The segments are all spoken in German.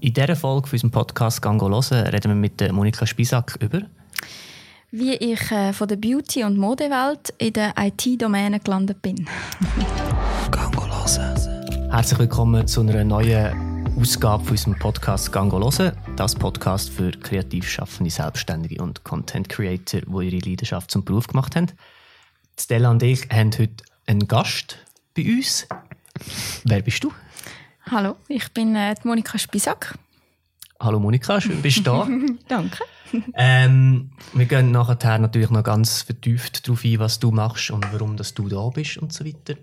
In dieser Folge von unserem Podcast «Gango hören» reden wir mit Monika Spisak über wie ich äh, von der Beauty- und Modewelt in der IT-Domäne gelandet bin. «Gango hören». Herzlich willkommen zu einer neuen Ausgabe von unserem Podcast «Gango hören». Das Podcast für kreativ schaffende Selbstständige und Content Creator, die ihre Leidenschaft zum Beruf gemacht haben. Stella und ich haben heute einen Gast bei uns. Wer bist du? Hallo, ich bin äh, Monika Spisak. Hallo Monika, schön bist du da. Danke. Ähm, wir gehen nachher natürlich noch ganz vertieft darauf ein, was du machst und warum dass du da bist und so weiter.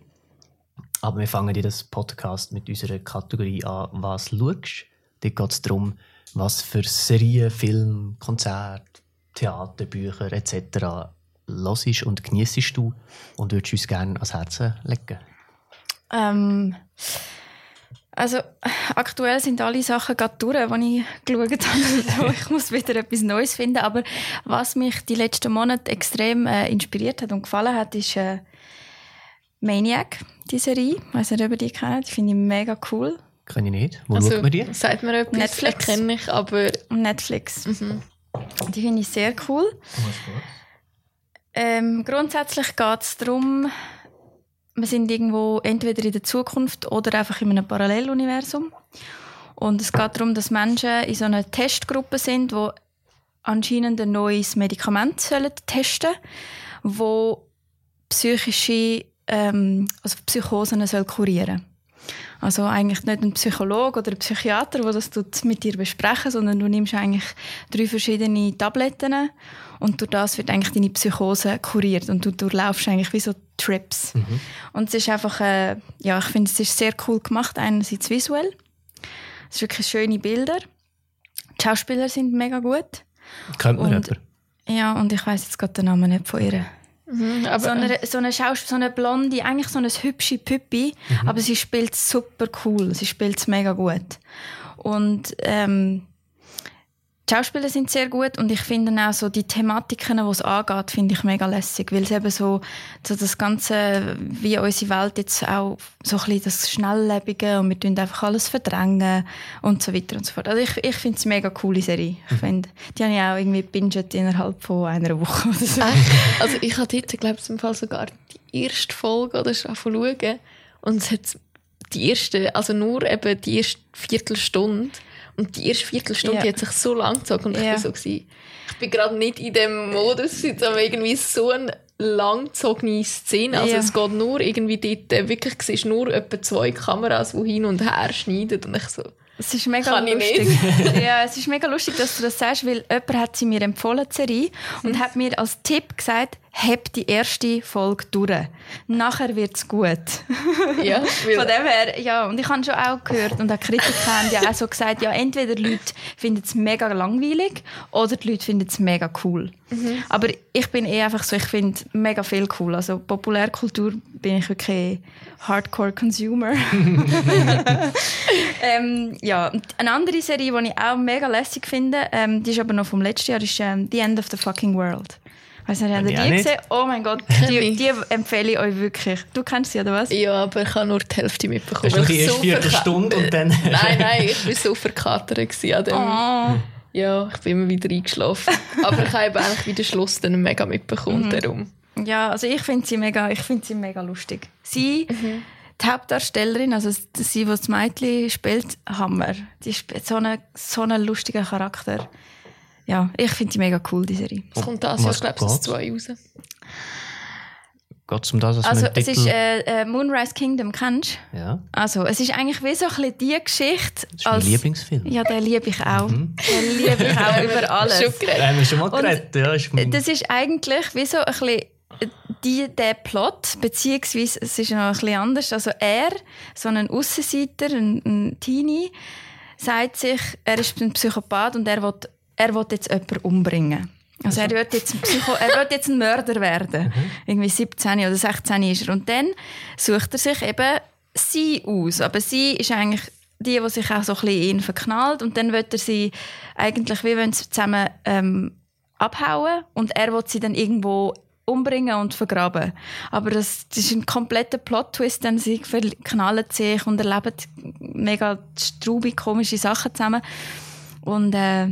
Aber wir fangen in das Podcast mit unserer Kategorie an, was schaust. Dort geht es darum, was für Serien, Filme, Konzerte, Theater, Bücher etc. hörst und genießt du und würdest uns gerne ans Herzen legen? Ähm, also aktuell sind alle Sachen gerade durch, die ich geschaut habe. Also, ich muss wieder etwas Neues finden. Aber was mich die letzten Monate extrem äh, inspiriert hat und gefallen hat, ist äh, Maniac, die Serie. Ich weiß nicht, ob ihr die kennt. Die finde ich mega cool. Kenne ich nicht. Wo also, schaut man die? Sagt mir etwas, Netflix. kenne ich, aber... Netflix. Mhm. Die finde ich sehr cool. Ähm, grundsätzlich geht es darum, wir sind irgendwo entweder in der Zukunft oder einfach in einem Paralleluniversum. Und es geht darum, dass Menschen in so einer Testgruppe sind, wo anscheinend ein neues Medikament sollen testen wo psychische ähm, also Psychosen soll kurieren also eigentlich nicht ein Psychologe oder ein Psychiater, der das mit dir besprechen, sondern du nimmst eigentlich drei verschiedene Tabletten und durch das wird eigentlich deine Psychose kuriert und du durchlaufst eigentlich wie so Trips. Mhm. Und es ist einfach, äh, ja, ich finde, es ist sehr cool gemacht, einerseits visuell. Es sind wirklich schöne Bilder. Die Schauspieler sind mega gut. Kennt man und, Ja, und ich weiß jetzt gerade den Namen nicht von ihr. Mhm, aber, so, eine, so, eine Schaus so eine Blonde, eigentlich so eine hübsche Püppi, mhm. aber sie spielt super cool, sie spielt mega gut. Und ähm, die Schauspieler sind sehr gut und ich finde auch so die Thematiken, die es angeht, finde ich mega lässig, weil es eben so, so das Ganze, wie unsere Welt jetzt auch so ein bisschen das Schnelllebige und wir tun einfach alles verdrängen und so weiter und so fort. Also ich, ich finde es eine mega coole Serie. Ich mhm. finde, die habe ich auch irgendwie binget innerhalb von einer Woche oder so. Also ich habe heute, glaube ich, im Fall sogar die erste Folge oder schon schauen und es hat die erste, also nur eben die erste Viertelstunde und die erste Viertelstunde ja. hat sich so lang gezogen und ja. ich war so, gewesen, ich bin gerade nicht in dem Modus, aber irgendwie so eine langgezogene Szene. Also ja. es geht nur irgendwie dort, äh, wirklich, siehst nur etwa zwei Kameras, die hin und her schneiden und ich so... Es ist mega Kann lustig. ja, es ist mega lustig, dass du das sagst, weil jemand hat sie mir empfohlen, die Serie, und mhm. hat mir als Tipp gesagt, heb die erste Folge durch. Nachher wird es gut. Ja, Von dem her, ja, und ich habe schon auch gehört, und auch Kritiker haben ja auch so gesagt, ja, entweder die Leute finden es mega langweilig, oder die Leute finden es mega cool. Mhm. Aber ich bin eh einfach so, ich finde mega viel cool. Also Populärkultur bin ich wirklich Hardcore-Consumer. ähm, ja, eine andere Serie, die ich auch mega lässig finde, ähm, die ist aber noch vom letzten Jahr, ist ähm, The End of the Fucking World. Weißt du, habt ihr die gesehen? Oh mein Gott, die, die, empfehle ich euch wirklich. Du kennst sie, oder was? Ja, aber ich habe nur die Hälfte mitbekommen. Hast du die erste Viertelstunde und dann... nein, nein, ich war so verkatert an dem... Oh. Ja, ich bin immer wieder eingeschlafen. aber ich habe eigentlich wieder Schluss dann mega mitbekommen, mhm. darum. Ja, also ich finde sie mega, ich finde sie mega lustig. Sie, mhm. die Hauptdarstellerin, also sie, die das Mädchen spielt, Hammer. Die spielt so einen, so einen lustigen Charakter ja, ich finde sie mega cool, die Serie. Es kommt das Jahr, glaube ich, zwei raus. Geht es um das, was Also, es ist äh, äh, Moonrise Kingdom, kennst du? Ja. Also, es ist eigentlich wie so ein bisschen die Geschichte. Das ist als, mein Lieblingsfilm. Ja, den liebe ich auch. Mhm. Den liebe ich auch über alles. Schon geredet. haben wir schon mal geredet. Ja, ist das ist eigentlich wie so ein bisschen die, der Plot, beziehungsweise es ist noch ein bisschen anders. Also er, so ein Aussenseiter, ein, ein Teenie, sagt sich, er ist ein Psychopath und er will er will jetzt jemanden umbringen. Also er wird jetzt ein, Psycho er wird jetzt ein Mörder werden. Mhm. Irgendwie 17 oder 16 ist er. Und dann sucht er sich eben sie aus. Aber sie ist eigentlich die, die sich auch so ein bisschen in ihn verknallt. Und dann wird er sie eigentlich, wie wenn sie zusammen ähm, abhauen. Und er will sie dann irgendwo umbringen und vergraben. Aber das, das ist ein kompletter Plot-Twist, denn sie knallen sich und erleben mega straubig komische Sachen zusammen. Und äh,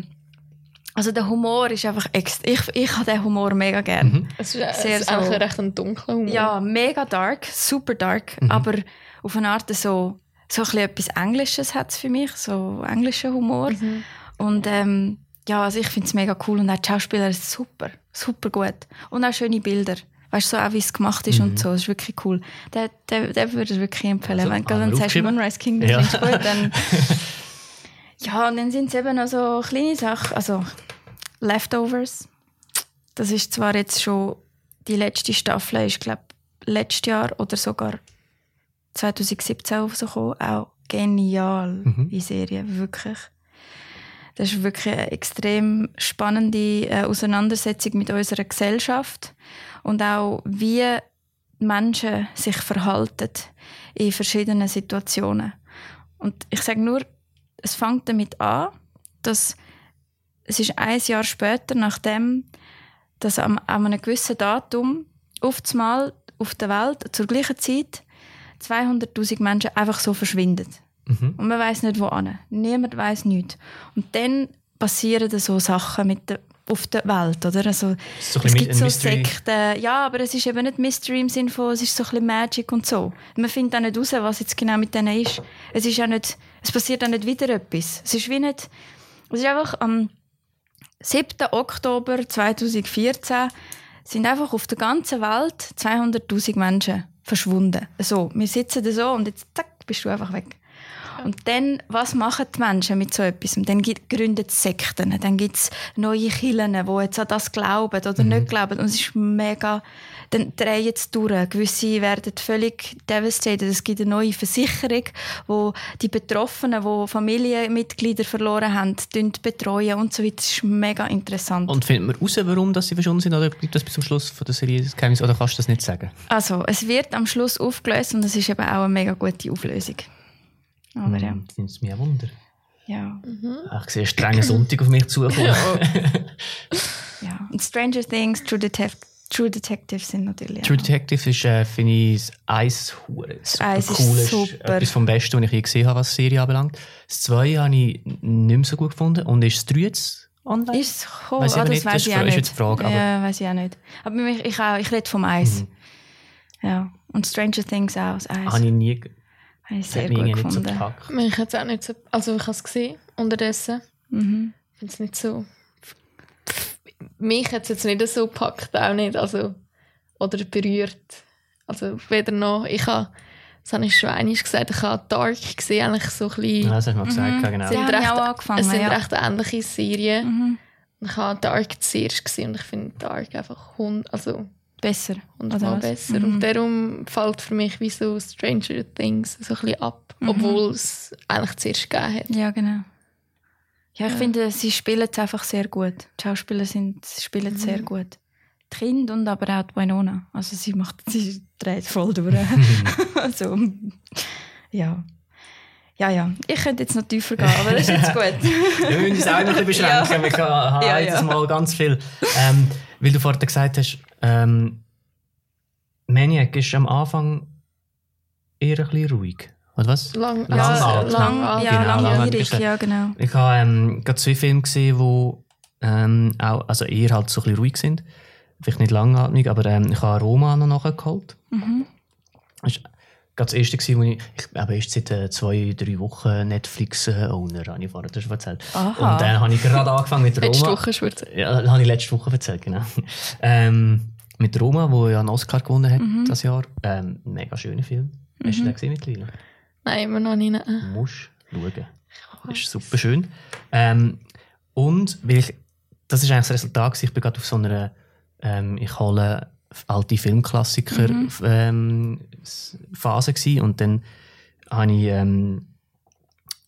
also der Humor ist einfach extra. Ich, ich habe den Humor mega gern. Mhm. Es ist, es Sehr ist so. eigentlich recht ein dunkler Humor. Ja, mega dark, super dark, Mhm. aber auf eine Art so, so ein bisschen etwas Englisches hat es für mich, so englischer Humor. Mhm. Und ähm, ja, also ich finde es mega cool und auch die Schauspieler ist super, super gut. Und auch schöne Bilder. Weißt du, so auch wie es gemacht ist und so, das ist wirklich cool. Den, den, den würde ich wirklich empfehlen. Also, Wenn, du sagst, aufgeschrieben? Moonrise Kingdom Ja. findest du gut, dann... ja, und dann sind es eben noch so kleine Sachen, also Leftovers. Das ist zwar jetzt schon die letzte Staffel, ist glaube letztes Jahr oder sogar 2017 rausgekommen. Auch genial, Mhm. die Serie, wirklich. Das ist wirklich eine extrem spannende äh, Auseinandersetzung mit unserer Gesellschaft und auch wie Menschen sich verhalten in verschiedenen Situationen. Und ich sage nur, es fängt damit an, dass es ist ein Jahr später, nachdem dass am, an einem gewissen Datum einmal auf der Welt zur gleichen Zeit 200.000 Menschen einfach so verschwinden. Mhm. Und man weiß nicht, wo an. Niemand weiß nichts. Und dann passieren so Sachen mit der, auf der Welt, oder? Also, so es gibt so Mystery. Sekten. Ja, aber es ist eben nicht Mystery im Sinne von, es ist so ein bisschen Magic und so. Man findet auch nicht raus, was jetzt genau mit denen ist. Es ist auch nicht, es passiert auch nicht wieder etwas. Es ist wie nicht, es ist einfach am 7. Oktober 2014 sind einfach auf der ganzen Welt 200.000 Menschen verschwunden. So, wir sitzen da so und jetzt zack, bist du einfach weg. Und dann, was machen die Menschen mit so etwas? Und Dann sie Sekten, dann gibt es neue Kirchen, die jetzt an das glauben oder nicht glauben. Und es ist mega, dann drehen sie durch. Gewisse werden völlig devastated. Es gibt eine neue Versicherung, wo die Betroffenen, die Familienmitglieder verloren haben, betreuen und so weiter. Das ist mega interessant. Und findet man raus, warum dass sie verschwunden sind, oder bleibt das bis zum Schluss von der Serie das Geheimnis, oder kannst du das nicht sagen? Also, es wird am Schluss aufgelöst und es ist eben auch eine mega gute Auflösung. Aber ja. Findest du mir ein Wunder. ja. Ach, ich sehe einen strengen Sonntag auf mich zukommen. Ja. Und Stranger Things, True, Detec True Detectives sind natürlich. True. Detective ist, äh, finde ich, hure super Eis ist cool. super. etwas vom Besten, was ich je gesehen habe, was die Serie anbelangt. Das 2 habe ich nicht mehr so gut gefunden. Und ist das 3 jetzt online? Ist es gekommen? Weiss ich aber das nicht, weiß das ich ist auch nicht. die Frage, aber- ja, weiß ich auch nicht. Aber mich, ich, auch, ich rede vom Eis. Mhm. Ja. Und Stranger Things auch, das Eis. Habe ich nie Habe ich sehr gut nicht so gefunden. gepackt. Mich hat es auch nicht so... Also ich habe es gesehen, unterdessen. mhm. Ich finde es nicht so... Mich hat es jetzt nicht so gepackt, auch nicht. Also... Oder berührt. Also weder noch... Ich habe... Das habe ich einmal gesagt. Ich habe Dark gesehen, eigentlich so ein bisschen... Ja, das hast du mal gesagt, Mhm. genau. Sind recht- auch angefangen. es sind ja. recht ähnliche Serien. Mhm. Und Ich habe Dark zuerst gesehen und ich finde Dark einfach hund, also Besser. hundertmal Oder was? besser. Mhm. Und darum fällt für mich wie so Stranger Things so ein bisschen ab, Mhm. obwohl es eigentlich zuerst gegeben hat. Ja, genau. Ja, ich Ja. finde, sie spielen es einfach sehr gut. Die Schauspieler sind, sie spielen es sehr Mhm. gut. Die Kinder und aber auch die Winona. Also sie macht, sie dreht voll durch. also, ja. Ja, ja. Ich könnte jetzt noch tiefer gehen, aber das ist jetzt gut. Wir müssen uns auch noch ein bisschen beschränken. Wir haben Ja, ja. mal ganz viel. Ähm, weil du vorhin gesagt hast, ähm, Maniac ist am Anfang eher ein bisschen ruhig. Oder was? Lang, Ja, ja, lang- lang, lang, ja, Genau, lang- langwierig, lang- ja, genau. Ich habe ähm, gerade zwei Filme gesehen, die ähm, auch, also eher halt so ein bisschen ruhig sind. Vielleicht nicht langatmig, aber ähm, ich habe Roma noch nachgeholt. Mhm. Das war gerade das erste, gewesen, wo ich, ich habe erst seit äh, zwei, drei Wochen Netflix-Owner, habe ich vorher schon erzählt. Aha. Und dann habe ich gerade angefangen mit Roma. Letzte Woche schon erzählt. Ja, habe ich letzte Woche erzählt, genau. ähm, mit Roma, wo ja einen Oscar gewonnen hat Mhm. das Jahr. Ähm, mega schöner Film. Hast du den gesehen mittlerweile? Nein, immer noch nicht. Du musst schauen. Das ist super schön. Ähm, und weil ich, das ist eigentlich das Resultat, ich bin gerade auf so einer, ähm, ich hole alte Filmklassiker Mhm. ähm, Phase gewesen. und dann habe ich ähm,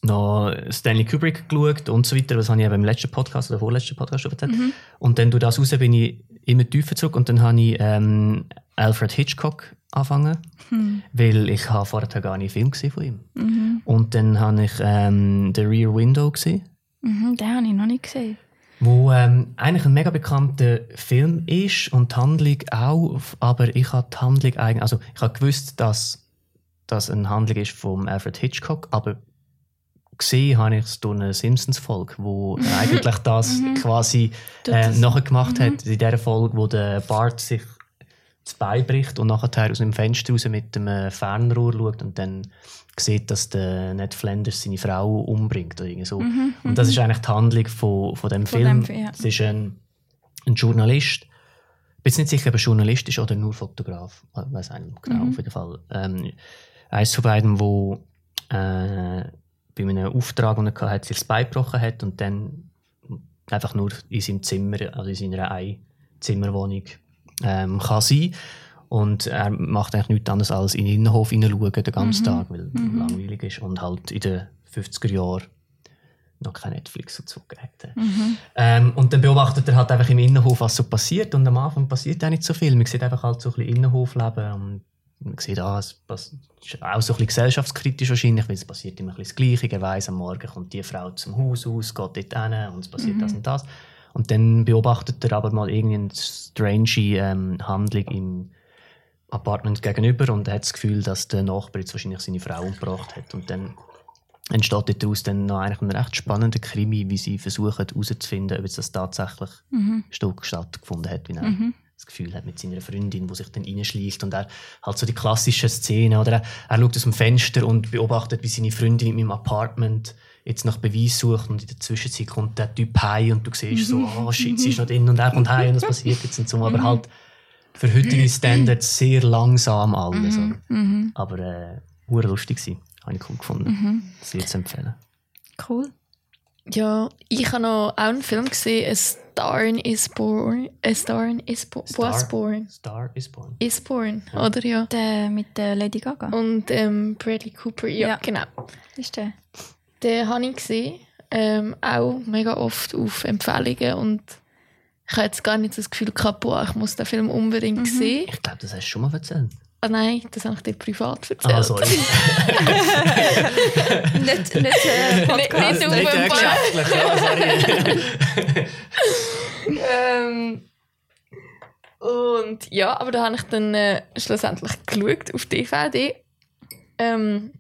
noch Stanley Kubrick geschaut und so weiter. Das habe ich eben im letzten Podcast oder vorletzten Podcast schon erzählt. Mhm. Und dann durch das raus bin ich immer tiefer zurück und dann habe ich ähm, Alfred Hitchcock angefangen, Hm. weil ich habe vorher gar nicht Film gesehen von ihm. Mhm. Und dann habe ich ähm, The Rear Window gesehen. Mhm. Den habe ich noch nicht gesehen. Wo ähm, eigentlich ein mega bekannter Film ist und die Handlung auch, aber ich habe die Handlung eigentlich, also ich habe gewusst, dass das eine Handlung ist von Alfred Hitchcock, aber gesehen habe ich es durch eine Simpsons-Folge, wo eigentlich das quasi äh, nachher gemacht hat, in dieser Folge, wo der Bart sich das Bein bricht und nachher aus dem Fenster raus mit dem äh, Fernrohr schaut und dann sieht, dass der Ned Flanders seine Frau umbringt oder irgendwie so. und das ist eigentlich die Handlung von, von dem Von Film. dem, ja. Es ist ein, ein Journalist, ich bin jetzt nicht sicher, ob er Journalist ist oder nur Fotograf. Ich weiß nicht genau, auf jeden Fall. Ähm, eins von beiden, wo äh, bei einem Auftrag, den er hatte, sich das Bein gebrochen hat und dann einfach nur in seinem Zimmer, also in seiner Einzimmerwohnung ähm, kann sein. Und er macht eigentlich nichts anderes als in den Innenhof hineinschauen den ganzen Tag, weil es langweilig ist und halt in den 50er Jahren noch kein Netflix dazu gegeben hat. Ähm, und dann beobachtet er halt einfach im Innenhof, was so passiert. Und am Anfang passiert auch nicht so viel. Man sieht einfach halt so ein bisschen Innenhofleben. Und man sieht, ah, es ist auch so ein bisschen gesellschaftskritisch wahrscheinlich, weil es passiert immer ein bisschen das Gleiche. Er weiss, am Morgen kommt die Frau zum Haus aus, geht dort hin und es passiert das und das. Und dann beobachtet er aber mal irgendeine strange ähm, Handlung im Apartment gegenüber und hat das Gefühl, dass der Nachbar jetzt wahrscheinlich seine Frau umgebracht hat. Und dann entsteht daraus dann noch eigentlich ein recht spannender Krimi, wie sie versuchen herauszufinden, ob das tatsächlich Stück stattgefunden hat, wie er das Gefühl hat mit seiner Freundin, die sich dann reinschleicht und er halt so die klassischen Szenen oder? Er, er schaut aus dem Fenster und beobachtet, wie seine Freundin in meinem Apartment jetzt nach Beweis sucht und in der Zwischenzeit kommt der Typ heim und du siehst so, oh shit, sie ist noch drin und er kommt heim und es passiert jetzt und so, aber halt für heutige Standards sehr langsam alles. oder? Aber äh, lustig gewesen. Habe ich cool gefunden. Sehr zu empfehlen. Cool. Ja, ich habe noch auch einen Film gesehen, A Star is Born. A Star is bo was born. Star is Born. Is Born, oder ja? Der mit der Lady Gaga. Und ähm, Bradley Cooper, ja, Ja. genau. Ist der? Den habe ich gesehen, ähm, auch mega oft auf Empfehlungen und ich habe jetzt gar nicht das Gefühl gehabt, boah, ich muss den Film unbedingt sehen. Ich glaube, das hast du schon mal erzählt. Ah nein, das habe ich dir privat erzählt. Ah, sorry. nicht nicht äh, Podcast. Nicht- nicht Nicht äh, geschäftlich, ja, sorry. ähm, und ja, aber da habe ich dann äh, schlussendlich geschaut auf DVD. Ähm,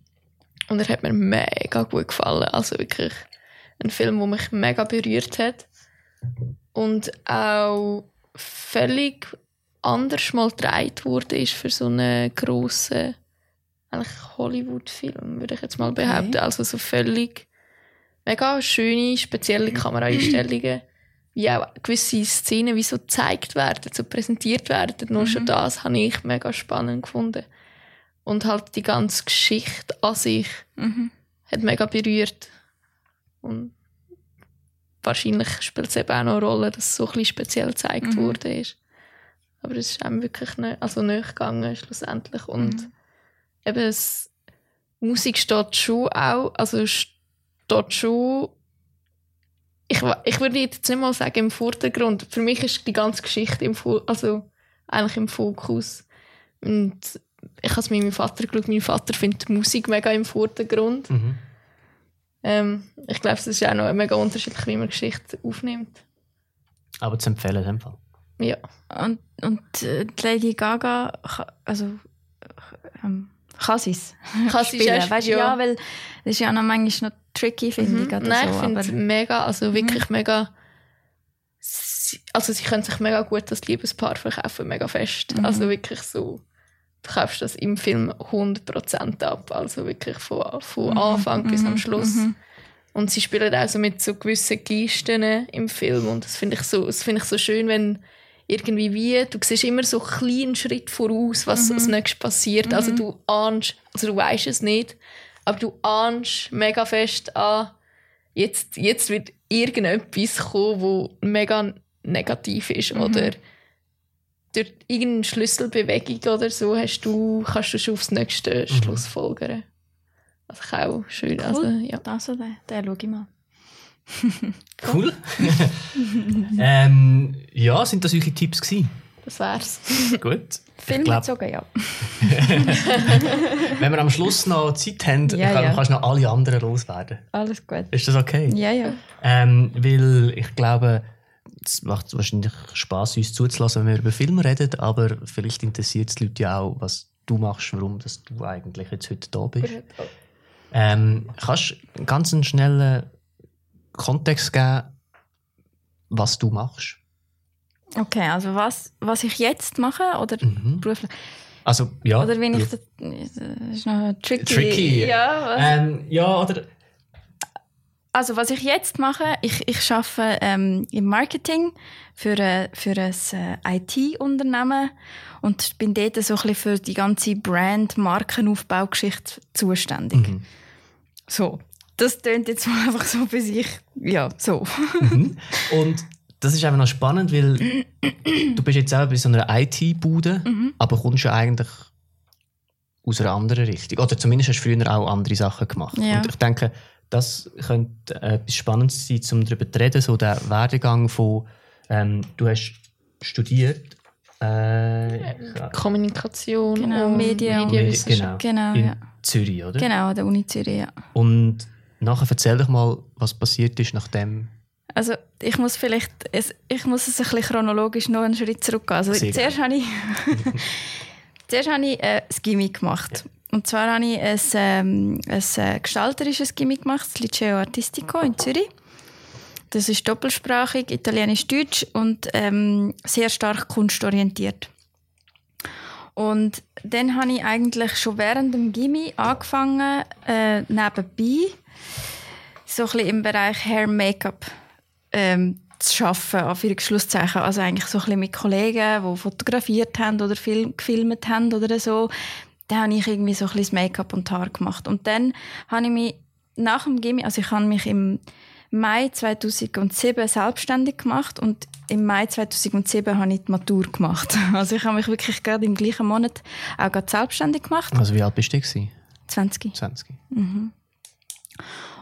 und er hat mir mega gut gefallen. Also wirklich ein Film, der mich mega berührt hat. Und auch völlig anders mal gedreht wurde ist für so einen grossen Hollywood-Film, würde ich jetzt mal Okay. behaupten. Also so völlig mega schöne, spezielle Kameraeinstellungen, wie auch gewisse Szenen wie so gezeigt werden, so präsentiert werden. Nur schon das habe ich mega spannend gefunden. Und halt die ganze Geschichte an sich Mhm. hat mega berührt. Und wahrscheinlich spielt es eben auch noch eine Rolle, dass es so ein bisschen speziell gezeigt Mhm. ist. Aber es ist einem wirklich nicht, also nicht gegangen schlussendlich. Und Mhm. eben, es, Musik steht schon auch, also steht schon, ich, ich würde jetzt nicht mal sagen im Vordergrund. Für mich ist die ganze Geschichte im, also eigentlich im Fokus. Und ich habe es mit meinem Vater geschaut. Mein Vater findet die Musik mega im Vordergrund. Mhm. Ähm, ich glaube, es ist auch noch mega unterschiedlich, wie man Geschichte aufnimmt. Aber zu empfehlen in dem Fall. Ja. Und, und äh, die Lady Gaga, also ähm, kann sie es Kann sie's spielen? Weißt ja. ja. weil das ist ja noch manchmal noch tricky, finde ich. Oder Mhm. Nein, so, ich finde es aber Mhm. mega, also wirklich mega. sie- Also, sie können sich mega gut das Liebespaar verkaufen, mega fest. Mhm. Also, wirklich so. Du kaufst das im Film 100% ab. Also, wirklich von, von Mhm. Anfang bis am Mhm. Schluss. Mhm. Und sie spielen auch so mit so gewissen Gesten im Film. Und das finde ich, so, das finde ich so schön, wenn irgendwie wie, du siehst immer so einen kleinen Schritt voraus, was als nächstes passiert. Also du ahnst, also du weißt es nicht, aber du ahnst mega fest an, jetzt, jetzt wird irgendetwas kommen, wo mega negativ ist. Oder durch irgendeine Schlüsselbewegung oder so hast du, kannst du schon aufs nächste Schluss folgern. Also auch schön. Also, ja. Also, den, den schaue ich mal. Cool. ähm, ja, sind das eure Tipps gewesen? Das wär's. Gut. Film glaub- bezogen, ja. Wenn wir am Schluss noch Zeit haben, Ja, kann, ja. kannst du noch alle anderen loswerden. Alles gut. Ist das okay? Ja, ja. Ähm, weil ich glaube, es macht wahrscheinlich Spaß, uns zuzulassen, wenn wir über Filme reden, aber vielleicht interessiert es die Leute ja auch, was du machst, warum dass du eigentlich jetzt heute da bist. Ähm, kannst du einen ganz einen schnellen Kontext geben, was du machst? Okay, also was, was ich jetzt mache oder Mhm. beruflich? Also, ja. Oder wenn ich das, das ist noch tricky. Tricky. Ja, was, Ähm, ja, oder. Also was ich jetzt mache, ich, ich arbeite ähm, im Marketing für, ein- für ein äh, IT-Unternehmen und bin dort so ein bisschen für die ganze Brand-Markenaufbaugeschichte zuständig. Mhm. So, das tönt jetzt mal einfach so für sich, ja, so. Mhm. Und das ist einfach noch spannend, weil du bist jetzt auch bei so einer IT-Bude, Mhm. aber kommst ja eigentlich aus einer anderen Richtung. Oder zumindest hast du früher auch andere Sachen gemacht. Ja. Und ich denke, das könnte äh, etwas Spannendes sein, um darüber zu reden, so der Werdegang von, ähm, du hast studiert, äh, Kommunikation Genau, und Medien und- Medienwissenschaft. genau, Genau, in ja. Zürich, oder? Genau, an der Uni Zürich, ja. Und nachher erzähl doch mal, was passiert ist, nachdem Also ich muss vielleicht, es, ich muss es ein bisschen chronologisch noch einen Schritt zurückgehen. Also Sehr zuerst habe ich, zuerst habe ich äh, ein Gimmick gemacht. Und zwar habe ich ein, ähm, ein äh, gestalterisches Gimmick gemacht, das Liceo Artistico in Zürich. Das ist doppelsprachig, italienisch-deutsch und ähm, sehr stark kunstorientiert. Und dann habe ich eigentlich schon während dem Gimmi angefangen, äh, nebenbei so ein bisschen im Bereich Hair Make-up ähm, zu arbeiten, Anführungsschlusszeichen. Also eigentlich so ein bisschen mit Kollegen, die fotografiert haben oder Film, gefilmt haben oder so. Da habe ich irgendwie so ein bisschen Make-up und die Haare gemacht. Und dann habe ich mich nach dem Gimmi, also ich habe mich im Mai 2007 selbstständig gemacht und im Mai 2007 habe ich die Matur gemacht. Also ich habe mich wirklich gerade im gleichen Monat auch gerade selbstständig gemacht. Also wie alt bist du? gewesen? 20. 20.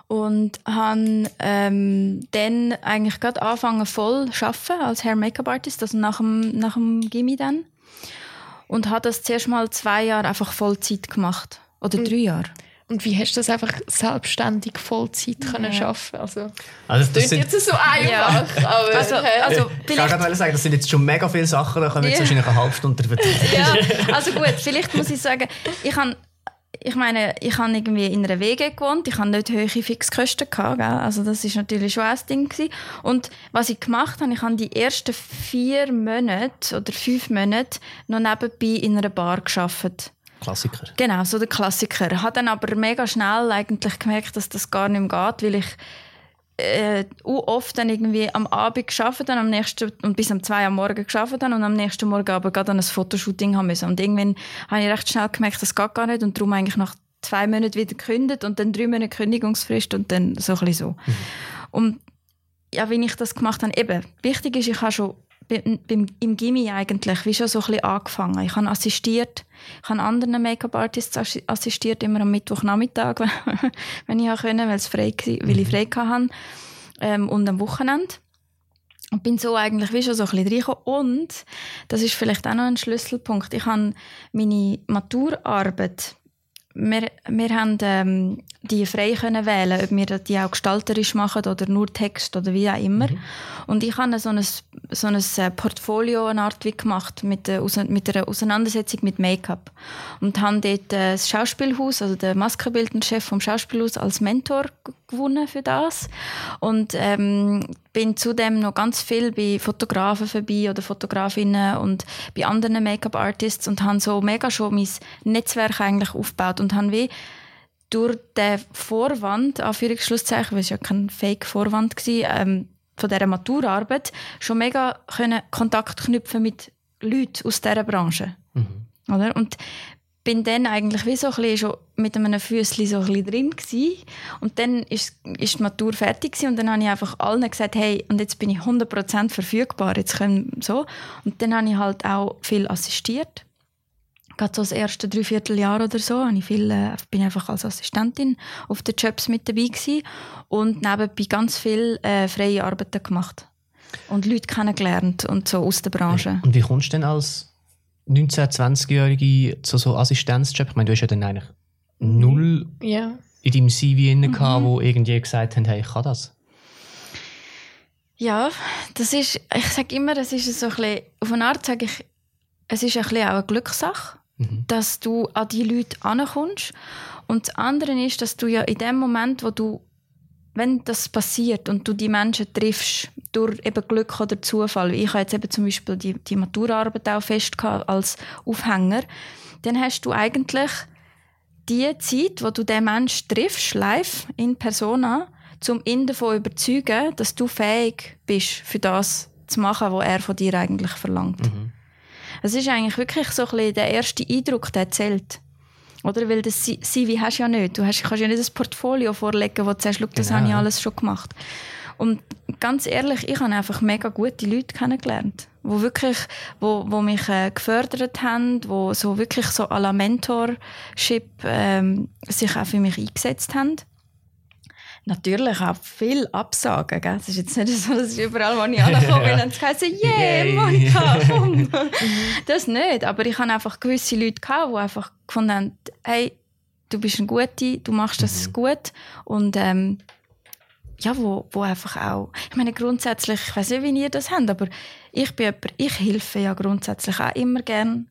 und habe ähm, dann eigentlich gerade angefangen voll arbeiten als Hair Make-up Artist, also nach dem, nach dem Gimmi dann. Und habe das zuerst mal zwei Jahre einfach Vollzeit gemacht. Oder drei Jahre. Und wie hast du das einfach selbstständig Vollzeit können schaffen? Also, Also das klingt sind, jetzt so einfach, aber Also, also ich kann gerade sagen, das sind jetzt schon mega viele Sachen, da können wir jetzt Ja. wahrscheinlich eine halbe Stunde drüber reden. ja, also gut, vielleicht muss ich sagen, ich habe ich meine, ich habe irgendwie in einer WG gewohnt, ich habe nicht hohe Fixkosten gehabt, gell? also das ist natürlich schon ein Ding gewesen. Und was ich gemacht habe, ich habe die ersten vier Monate oder fünf Monate noch nebenbei in einer Bar geschafft. Klassiker. Genau, so der Klassiker. Ich habe dann aber mega schnell eigentlich gemerkt, dass das gar nicht mehr geht, weil ich äh, oft dann irgendwie am Abend geschafft dann am nächsten und bis um zwei am Morgen geschafft dann und am nächsten Morgen aber gerade an ein Fotoshooting haben müssen. Und irgendwann habe ich recht schnell gemerkt, das geht gar nicht und darum eigentlich nach zwei Monaten wieder gekündigt und dann drei Monate Kündigungsfrist und dann so ein bisschen so. Und ja, wie ich das gemacht habe, eben, wichtig ist, ich habe schon beim, beim, im Gimmi eigentlich wie schon so ein bisschen angefangen. Ich habe assistiert, ich habe anderen Make-up-Artists assi- assistiert, immer am Mittwochnachmittag, wenn ich konnte, weil, es frei, weil ich frei hatte. Ähm, und am Wochenende. Und bin so eigentlich wie schon so ein bisschen reingekommen. Und, das ist vielleicht auch noch ein Schlüsselpunkt, ich habe meine Maturarbeit wir, wir haben ähm, die frei können wählen, ob wir die auch gestalterisch machen oder nur Text oder wie auch immer. Und ich habe so ein, so ein äh, Portfolio eine Art wie gemacht mit, der, Ause- mit einer Auseinandersetzung mit Make-up und habe dort äh, das Schauspielhaus, also der Maskenbildnerchef vom Schauspielhaus als Mentor gewonnen für das und ähm, bin zudem noch ganz viel bei Fotografen vorbei oder Fotografinnen und bei anderen Make-up-Artists und habe so mega schon mein Netzwerk eigentlich aufgebaut und habe wie durch den Vorwand, Anführungsschlusszeichen, weil es ja kein Fake-Vorwand war, ähm, von dieser Maturarbeit, schon mega können Kontakt knüpfen mit Leuten aus dieser Branche. Oder? Und bin dann eigentlich wie so ein bisschen schon mit einem Füßli so ein drin gewesen. Und dann ist, ist die Matur fertig gewesen und dann habe ich einfach allen gesagt, hey, und jetzt bin ich 100% verfügbar, jetzt können so. Und dann habe ich halt auch viel assistiert. Gerade so das erste Dreivierteljahr oder so habe ich viel, äh, bin einfach als Assistentin auf den Jobs mit dabei gewesen und nebenbei ganz viel äh, freie Arbeiten gemacht. Und Leute kennengelernt und so aus der Branche. Und wie kommst du denn als 19-, 20-Jährige zu so Assistenzjob? Ich meine, du hast ja dann eigentlich null ja. in deinem CV Mhm. inne gehabt, wo irgendwie gesagt haben, hey, ich kann das. Ja, das ist, ich sage immer, es ist so ein bisschen, auf eine Art sage ich, es ist ein bisschen auch eine Glückssache, mhm. dass du an die Leute ankommst. Und das andere ist, dass du ja in dem Moment, wo du, wenn das passiert und du die Menschen triffst, durch eben Glück oder Zufall, ich habe jetzt eben zum Beispiel die, die Maturaarbeit auch fest als Aufhänger, dann hast du eigentlich die Zeit, wo du den Menschen triffst, live, in Persona, um ihn davon zu überzeugen, dass du fähig bist, für das zu machen, was er von dir eigentlich verlangt. Mhm. Es ist eigentlich wirklich so ein bisschen der erste Eindruck, der zählt. Oder? Weil das CV hast du ja nicht. Du hast, kannst ja nicht ein Portfolio vorlegen, wo du sagst, das genau. habe ich alles schon gemacht. Und ganz ehrlich, ich habe einfach mega gute Leute kennengelernt, wo wirklich, wo, wo mich äh, gefördert haben, wo so wirklich so à la Mentorship ähm, sich auch für mich eingesetzt haben natürlich auch viel Absagen. Gell? Es ist jetzt nicht so, dass ich überall, wo ich angekommen bin, und gesagt yeah, yeah, Monika, komm. das nicht. Aber ich hatte einfach gewisse Leute, gehabt, die einfach gefunden haben, hey, du bist ein Guter, du machst das mhm. gut. Und ähm, ja, wo, wo einfach auch, ich meine grundsätzlich, ich weiß nicht, wie ihr das habt, aber ich bin jemand, ich helfe ja grundsätzlich auch immer gerne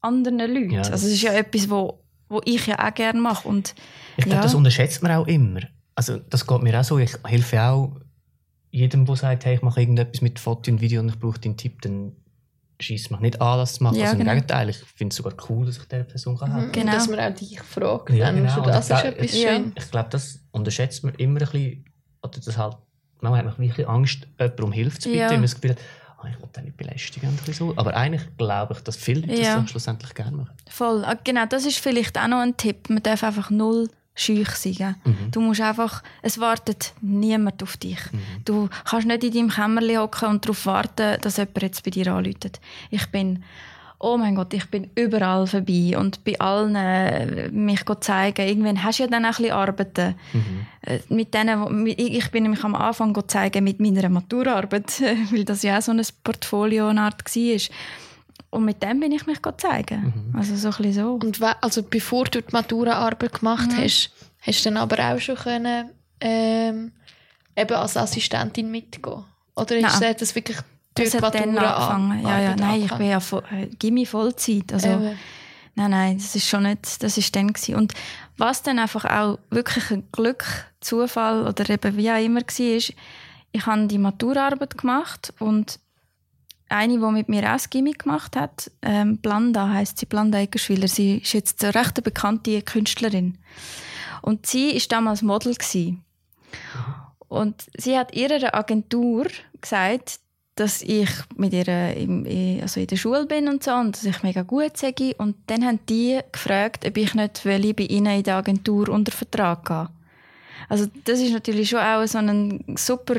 anderen Leuten. Ja, also es ist ja etwas, wo, wo ich ja auch gerne mache. Und, ich glaube, ja. das unterschätzt man auch immer also das geht mir auch so. Ich helfe auch jedem, der sagt, hey, ich mache irgendetwas mit Foto und Video und ich brauche den Tipp, dann schießt mich nicht an, das zu machen. Ja, also im genau. Gegenteil, ich finde es sogar cool, dass ich dieser Person kann helfen kann. Genau. Dass man auch dich fragt. Ja, genau. das ist etwas ich, schön. Ich glaube, das unterschätzt man immer ein bisschen. Oder das halt, manchmal hat man ein bisschen Angst, jemandem um Hilfe zu bitten. Ja. das Gefühl hat, oh, ich will den nicht belästigen. So. Aber eigentlich glaube ich, dass viele Leute ja. das schlussendlich gerne machen. Voll. Ah, genau, das ist vielleicht auch noch ein Tipp. Man darf einfach null schüch sein. Mhm. Du musst einfach, es wartet niemand auf dich. Mhm. Du kannst nicht in deinem Kämmerchen hocken und darauf warten, dass jemand jetzt bei dir anläutet. Ich bin, oh mein Gott, ich bin überall vorbei und bei allen äh, mich zeigen. Irgendwann hast du ja dann auch ein bisschen Arbeiten. Mhm. Äh, mit denen, ich bin nämlich am Anfang zeigen mit meiner Maturarbeit, weil das ja auch so ein Portfolio eine Art war. Und mit dem bin ich mich zeigen. Mhm. Also so ein so. Und also bevor du die Maturaarbeit gemacht mhm. hast, hast du dann aber auch schon können, ähm, eben als Assistentin mitgehen? Oder ist Nein. das wirklich durch das die Matura angefangen? Ja, ja, nein, ich bin ja voll, äh, Gimmi Vollzeit. Also. Nein, nein, das ist schon nicht, das ist dann gewesen. Und was dann einfach auch wirklich ein Glück, Zufall oder eben wie auch immer war, ist, ich habe die Maturarbeit gemacht und eine, die mit mir auch das gemacht hat, ähm, Blanda heißt sie, Blanda Eckerschwiller. Sie ist jetzt eine recht bekannte Künstlerin. Und sie ist damals Model gewesen. Und sie hat ihrer Agentur gesagt, dass ich mit ihr im, also in der Schule bin und so und dass ich mega gut sage. Und dann haben die gefragt, ob ich nicht bei ihnen in der Agentur unter Vertrag gehe. Also das ist natürlich schon auch so ein super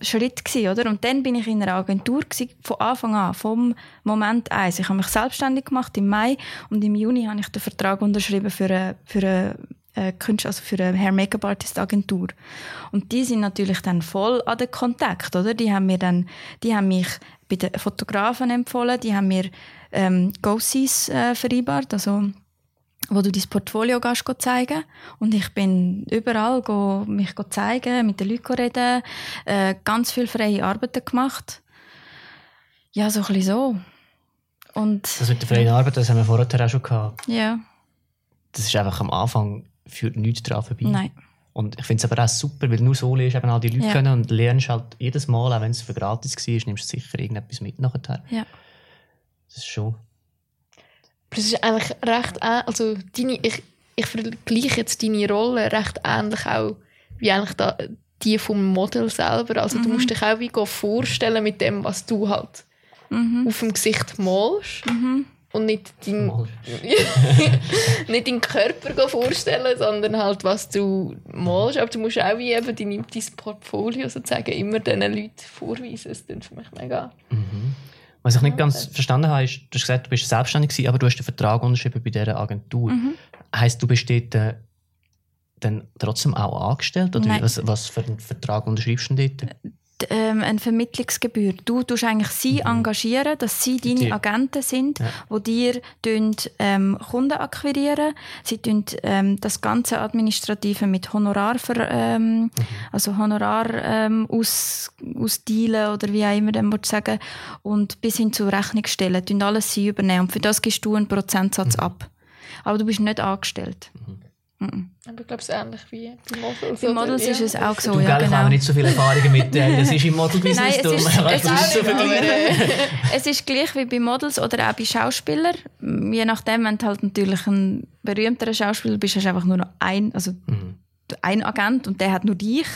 Schritt gewesen, oder? Und dann bin ich in einer Agentur gewesen, von Anfang an, vom Moment eins. Ich habe mich selbstständig gemacht im Mai und im Juni habe ich den Vertrag unterschrieben für eine, für eine äh, Künstler, also für eine Hair Make-up Artist Agentur. Und die sind natürlich dann voll an den Kontakt, oder? Die haben mir dann, die haben mich bei den Fotografen empfohlen, die haben mir ähm, Go-Sees äh, vereinbart, also wo du dein Portfolio gehst, zeigen Und ich bin überall go, mich go zeigen, mit den Leuten reden, äh, ganz viel freie Arbeiten gemacht. Ja, so ein bisschen so. Und, das mit der freien Arbeit, das haben wir vorher auch schon gehabt. Ja. Das ist einfach am Anfang führt nichts daran vorbei. Nein. Und ich finde es aber auch super, weil nur so lernst eben all die Leute ja. kennen und lernst halt jedes Mal, auch wenn es für gratis war, nimmst du sicher irgendetwas mit nachher. Ja. Das ist schon das ist eigentlich recht also deine, ich, ich vergleiche jetzt deine Rolle recht ähnlich auch wie eigentlich da, die vom Model selber. Also mhm. du musst dich auch wie vorstellen mit dem, was du halt mhm. auf dem Gesicht malst. Mhm. Und nicht deinen nicht deinen Körper vorstellen, sondern halt, was du malst. Aber du musst auch wie eben dein, dein Portfolio sozusagen immer diesen Leuten vorweisen. Das klingt für mich mega. Mhm. Was ich nicht ganz verstanden habe, ist, du hast gesagt, du bist selbstständig gewesen, aber du hast den Vertrag unterschrieben bei dieser Agentur. Mhm. Heißt, du bist dort äh, dann trotzdem auch angestellt? Oder was, was, für einen Vertrag unterschreibst du denn dort? Ähm, eine Vermittlungsgebühr. Du tust eigentlich sie Mhm. engagieren, dass sie deine Die- Agenten sind, Ja. wo dir ähm, Kunden akquirieren. Sie tun ähm, das ganze Administrative mit Honorar ver, ähm, Mhm. also Honorar ähm, aus, ausdealen oder wie auch immer man will sagen und bis hin zur Rechnung stellen. Tun alles sie übernehmen und für das gibst du einen Prozentsatz ab. Aber du bist nicht angestellt. Mhm. Aber ich glaube, es ist ähnlich wie bei Models. Bei? Models ist es auch so, du, ja gell, ich genau. habe nicht so viele Erfahrungen mit, äh, das ist im Model-Business. Darum ist- weißt du, ist- so vergleichen. es ist gleich wie bei Models oder auch bei Schauspielern. Je nachdem, wenn du halt natürlich ein berühmterer Schauspieler bist, hast du einfach nur noch ein, also Mhm. ein Agent und der hat nur dich.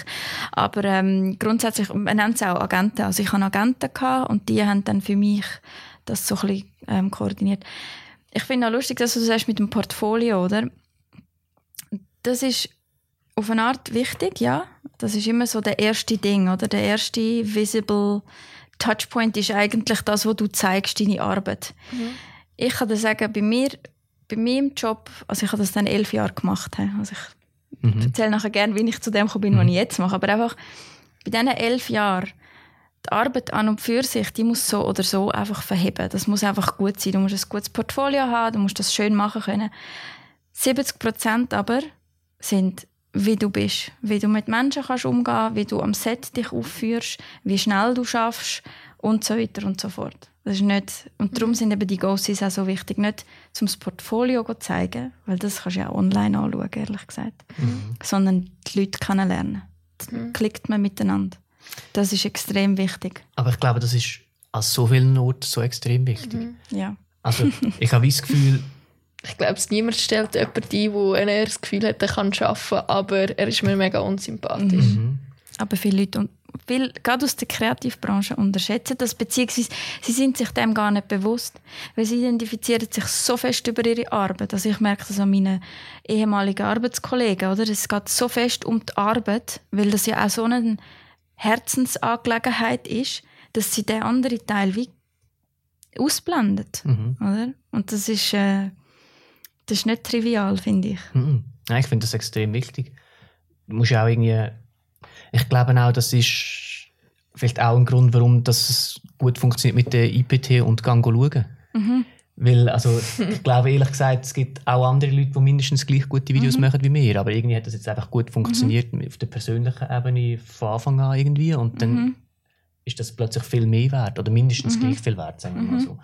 Aber ähm, grundsätzlich, man nennt es auch Agenten. Also ich hatte Agenten gehabt und die haben dann für mich das so ein bisschen ähm, koordiniert. Ich finde auch lustig, dass du das sagst mit dem Portfolio, oder? Das ist auf eine Art wichtig, ja. Das ist immer so der erste Ding, oder? Der erste visible Touchpoint ist eigentlich das, wo du zeigst, deine Arbeit. Ich kann dir sagen, bei mir, bei meinem Job, also ich habe das dann elf Jahre gemacht. Also ich Mhm. erzähle nachher gerne, wie ich zu dem gekommen bin, was ich jetzt mache. Aber einfach bei diesen elf Jahren, die Arbeit an und für sich, die muss so oder so einfach verheben. Das muss einfach gut sein. Du musst ein gutes Portfolio haben, du musst das schön machen können. 70 Prozent aber sind, wie du bist. Wie du mit Menschen kannst umgehen, wie du am Set dich aufführst, wie schnell du schaffst und so weiter und so fort. Das ist nicht, und darum sind eben die Ghosties auch so wichtig. Nicht zum das Portfolio zu zeigen, weil das kannst du ja auch online anschauen, ehrlich gesagt. Sondern die Leute kennenlernen. Dann Klickt man miteinander. Das ist extrem wichtig. Aber ich glaube, das ist an so vielen Orten so extrem wichtig. Ja. Also ich habe das Gefühl, Ich glaube, niemand stellt jemanden ein, wo er das Gefühl hat, er kann arbeiten, aber er ist mir mega unsympathisch. Mhm. Aber viele Leute, und viel, gerade aus der Kreativbranche, unterschätzen das, beziehungsweise sie sind sich dem gar nicht bewusst, weil sie identifizieren sich so fest über ihre Arbeit. Also ich merke das an meinen ehemaligen Arbeitskollegen, oder? Es geht so fest um die Arbeit, weil das ja auch so eine Herzensangelegenheit ist, dass sie den anderen Teil wie ausblendet, Mhm. oder? Und das ist, äh, das ist nicht trivial, finde ich. Mhm. Nein, ich finde das extrem wichtig. Du musst auch irgendwie. Ich glaube auch, das ist vielleicht auch ein Grund, warum das es gut funktioniert mit der IPT und Gang schauen. Mhm. Weil, also, ich glaube ehrlich gesagt, es gibt auch andere Leute, die mindestens gleich gute Videos Mhm. machen wie wir. Aber irgendwie hat das jetzt einfach gut funktioniert auf der persönlichen Ebene von Anfang an irgendwie. Und dann Mhm. ist das plötzlich viel mehr wert. Oder mindestens Mhm. gleich viel wert, sagen wir mal Mhm. so.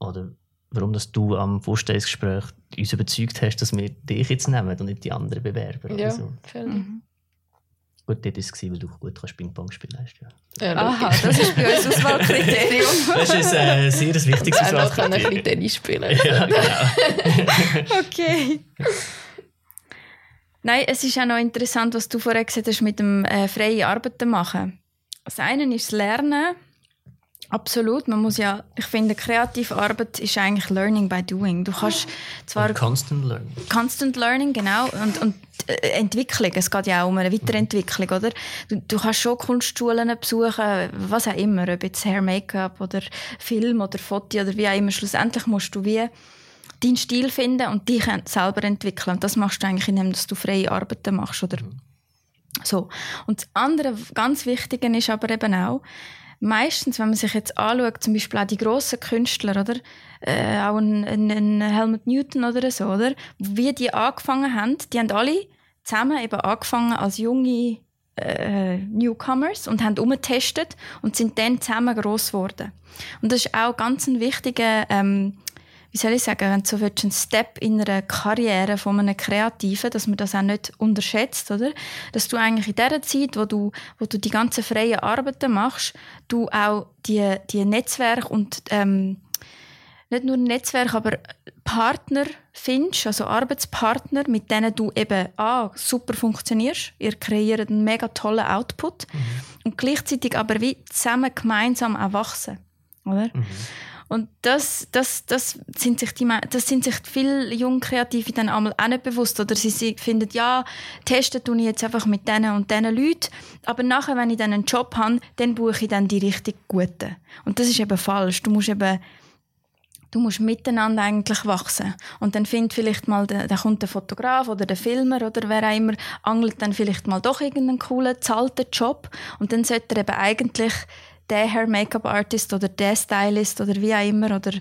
Oder warum dass du am Vorstellungsgespräch uns überzeugt hast, dass wir dich jetzt nehmen und nicht die anderen Bewerber. Ja, Oder so. völlig. Mhm. Gut, dort war es, weil du gut kannst Ping-Pong spielen kannst. Ja. Ja, Aha, das ist bei uns Auswahlkriterium. Das ist ein äh, sehr wichtiges Auch noch kann ein bisschen Auswahlkriterium. Tennis spielen. Ja, genau. Okay. Nein, es ist auch noch interessant, was du vorher gesagt hast mit dem äh, freie Arbeiten machen. Das eine ist das Lernen. Absolut. Man muss ja, ich finde, kreative Arbeit ist eigentlich Learning by Doing. Du kannst zwar Und Constant Learning. Constant Learning, genau. Und, und äh, Entwicklung. Es geht ja auch um eine Weiterentwicklung, oder? Du, du kannst schon Kunstschulen besuchen, was auch immer, ob jetzt Hair, Make-up oder Film oder Foto oder wie auch immer. Schlussendlich musst du wie deinen Stil finden und dich selber entwickeln. Und das machst du eigentlich, indem dass du freie Arbeiten machst, oder? So. Und das andere ganz Wichtige ist aber eben auch, meistens, wenn man sich jetzt anschaut, zum Beispiel auch die grossen Künstler, oder? Äh, auch ein, ein, ein Helmut Newton oder so, oder? Wie die angefangen haben, die haben alle zusammen eben angefangen als junge äh, Newcomers und haben umgetestet und sind dann zusammen gross geworden. Und das ist auch ganz ein wichtiger, ähm, wie soll ich sagen, wenn du so willst, ein Step in einer Karriere von einem Kreativen, dass man das auch nicht unterschätzt, oder? Dass du eigentlich in der Zeit, wo du, wo du die ganzen freien Arbeiten machst, du auch die, die Netzwerke und ähm, nicht nur Netzwerk, aber Partner findest, also Arbeitspartner, mit denen du eben ah, super funktionierst. Ihr kreiert einen mega tollen Output und gleichzeitig aber wie zusammen gemeinsam auch wachsen, oder? Und das, das, das, sind sich die, das sind sich viele junge Kreative dann einmal auch nicht bewusst. Oder sie, sie finden, ja, testen tue ich jetzt einfach mit diesen und diesen Leuten. Aber nachher, wenn ich dann einen Job habe, dann buche ich dann die richtig Guten. Und das ist eben falsch. Du musst eben, du musst miteinander eigentlich wachsen. Und dann findet vielleicht mal, der, da kommt der Fotograf oder der Filmer oder wer auch immer, angelt dann vielleicht mal doch irgendeinen coolen, zahlten Job. Und dann sollte er eben eigentlich der Hair Make-up Artist oder der Stylist oder wie auch immer oder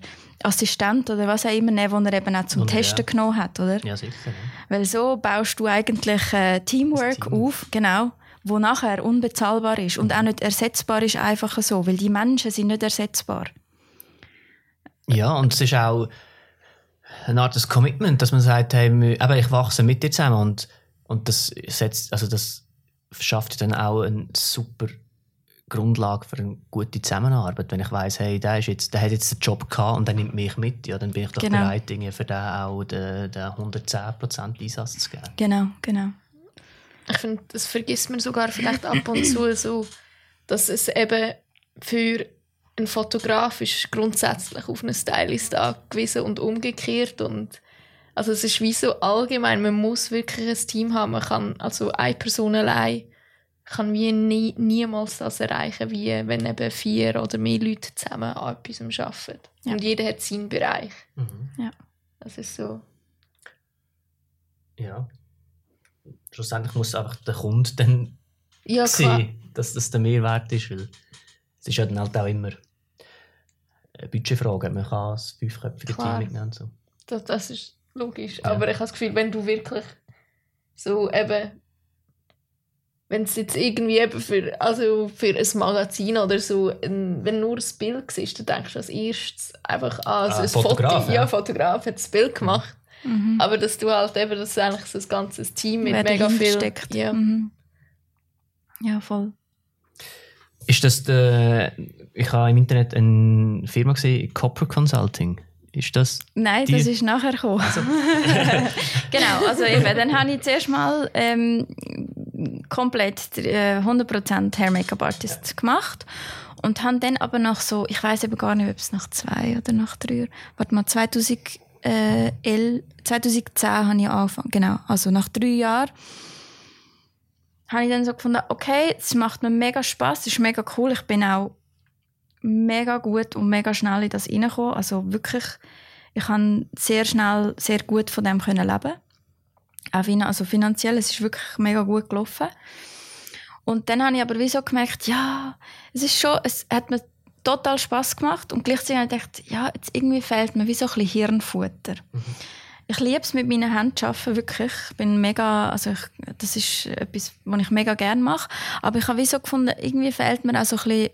Assistent oder was auch immer nehmen, den er eben auch zum Oder Testen ja. genommen hat, oder? Ja, sicher. Ja. Weil so baust du eigentlich äh, Teamwork Team. auf, genau, wo nachher unbezahlbar ist und auch nicht ersetzbar ist einfach so, weil die Menschen sind nicht ersetzbar. Ja, und es ist auch eine Art des Commitment, dass man sagt, hey, eben, ich wachse mit dir zusammen und, und das setzt, also das schafft dann auch eine super Grundlage für eine gute Zusammenarbeit. Wenn ich weiss, hey, der, ist jetzt, der hat jetzt den Job gehabt und der nimmt mich mit, ja, dann bin ich doch Genau. bereit, für den auch den, den 110% Einsatz zu geben. Genau, genau. Ich finde, das vergisst man sogar vielleicht ab und zu so, dass es eben für einen Fotograf ist grundsätzlich auf einen Stylist angewiesen und umgekehrt und also es ist wie so allgemein, man muss wirklich ein Team haben, man kann, also eine Person allein kann wie nie, niemals das erreichen, wie wenn eben vier oder mehr Leute zusammen an etwas arbeiten. Ja. Und jeder hat seinen Bereich. Mhm. Das ist so. Ja. Schlussendlich muss einfach der Kunde dann Ja, klar. sehen, dass das der Mehrwert ist, weil es ist ja dann halt auch immer eine Budgetfrage. Man kann das fünfköpfige Klar. Team mitnehmen. So. Das, das ist logisch. Ja. Aber ich habe das Gefühl, wenn du wirklich so eben, wenn es jetzt irgendwie eben für, also für ein Magazin oder so, ein, wenn nur ein Bild siehst, dann denkst du als erstes einfach, ah, so Ah, ein Fotograf, Foto, ja. ja, Fotograf hat das Bild gemacht. Mhm. Aber dass du halt eben, das ist eigentlich so ein ganzes Team mit Wer mega viel. steckt. Ja. Mhm. ja, voll. Ist das der, ich habe im Internet eine Firma gesehen, Copper Consulting. Ist das? Nein, Die- das ist nachher gekommen. genau, also eben, dann habe ich zuerst mal ähm, komplett äh, 100% Hair Make-up Artist gemacht und habe dann aber nach so, ich weiß eben gar nicht, ob es nach zwei oder nach drei Jahren, warte mal, 2011, 2010 habe ich angefangen, genau, also nach drei Jahren habe ich dann so gefunden, okay, es macht mir mega Spaß, es ist mega cool, ich bin auch mega gut und mega schnell in das reingekommen. Also wirklich, ich kann sehr schnell, sehr gut von dem können leben. Auch fin also finanziell, es ist wirklich mega gut gelaufen. Und dann habe ich aber wie so gemerkt, ja, es ist schon, es hat mir total Spaß gemacht und gleichzeitig habe ich gedacht, ja, jetzt irgendwie fehlt mir wie so ein bisschen Hirnfutter. Ich liebe es mit meinen Händen zu arbeiten, wirklich. Ich bin mega, also ich, das ist etwas, was ich mega gerne mache. Aber ich habe wie so gefunden, irgendwie fehlt mir auch so ein bisschen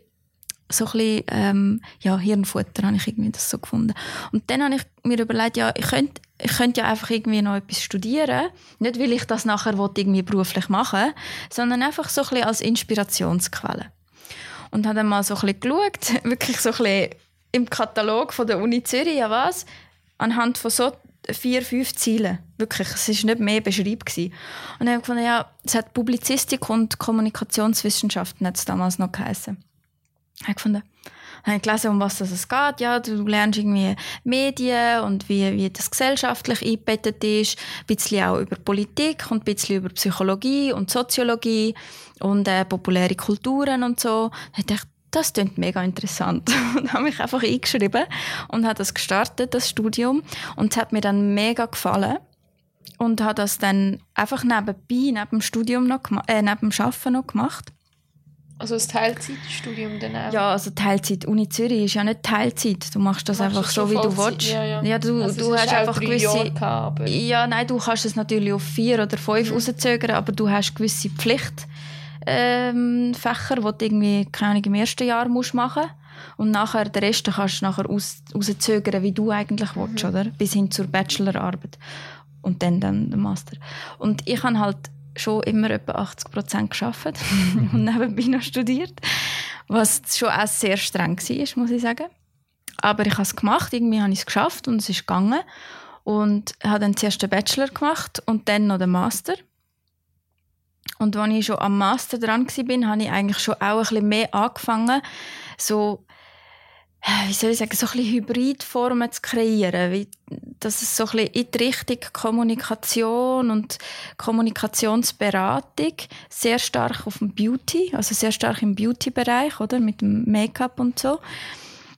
so ein bisschen, ähm, ja, Hirnfutter habe ich irgendwie das so gefunden. Und dann habe ich mir überlegt, ja, ich könnte, ich könnte ja einfach irgendwie noch etwas studieren. Nicht, weil ich das nachher irgendwie beruflich machen sondern einfach so ein bisschen als Inspirationsquelle. Und habe dann mal so ein bisschen geschaut, wirklich so ein bisschen im Katalog von der Uni Zürich, ja was, anhand von so vier, fünf Zielen. Wirklich, es war nicht mehr beschrieben. Und dann habe ich gefunden, ja, es hat Publizistik und Kommunikationswissenschaften damals noch geheißen habe ich gefunden. Habe gelesen, um was es geht. Ja, du lernst irgendwie Medien und wie, wie das gesellschaftlich eingebettet ist. Ein bisschen auch über Politik und ein bisschen über Psychologie und Soziologie und äh, populäre Kulturen und so. Dann dachte ich, das klingt mega interessant. Und habe mich einfach eingeschrieben und habe das gestartet, das Studium. Und es hat mir dann mega gefallen. Und habe das dann einfach nebenbei, neben dem Studium noch äh, neben dem Arbeiten noch gemacht. Also das Teilzeitstudium dann auch. Ja, also Teilzeit. Uni Zürich ist ja nicht Teilzeit. Du machst das Du machst einfach so, wie du willst. ja, ja. du, Also du hast einfach gewisse. Gehabt, Ja, nein, du kannst es natürlich auf vier oder fünf Mhm. rauszögern, aber du hast gewisse Pflicht. Ähm, Fächer, die du irgendwie, keine Ahnung, im ersten Jahr musst machen und nachher den Rest kannst du nachher aus, rauszögern, wie du eigentlich willst, Mhm. oder? Bis hin zur Bachelorarbeit und dann, dann den Master. Und ich habe halt schon immer etwa 80 Prozent geschafft und nebenbei noch studiert, was schon auch sehr streng war, muss ich sagen. Aber ich habe es gemacht, irgendwie habe ich es geschafft und es ist gegangen. Und habe dann zuerst den Bachelor gemacht und dann noch den Master. Und als ich schon am Master dran war, habe ich eigentlich schon auch ein bisschen mehr angefangen, so, wie soll ich sagen, so ein bisschen Hybridformen zu kreieren. Wie, dass es so ein bisschen in die Richtung Kommunikation und Kommunikationsberatung sehr stark auf dem Beauty, also sehr stark im Beauty-Bereich, oder? Mit dem Make-up und so.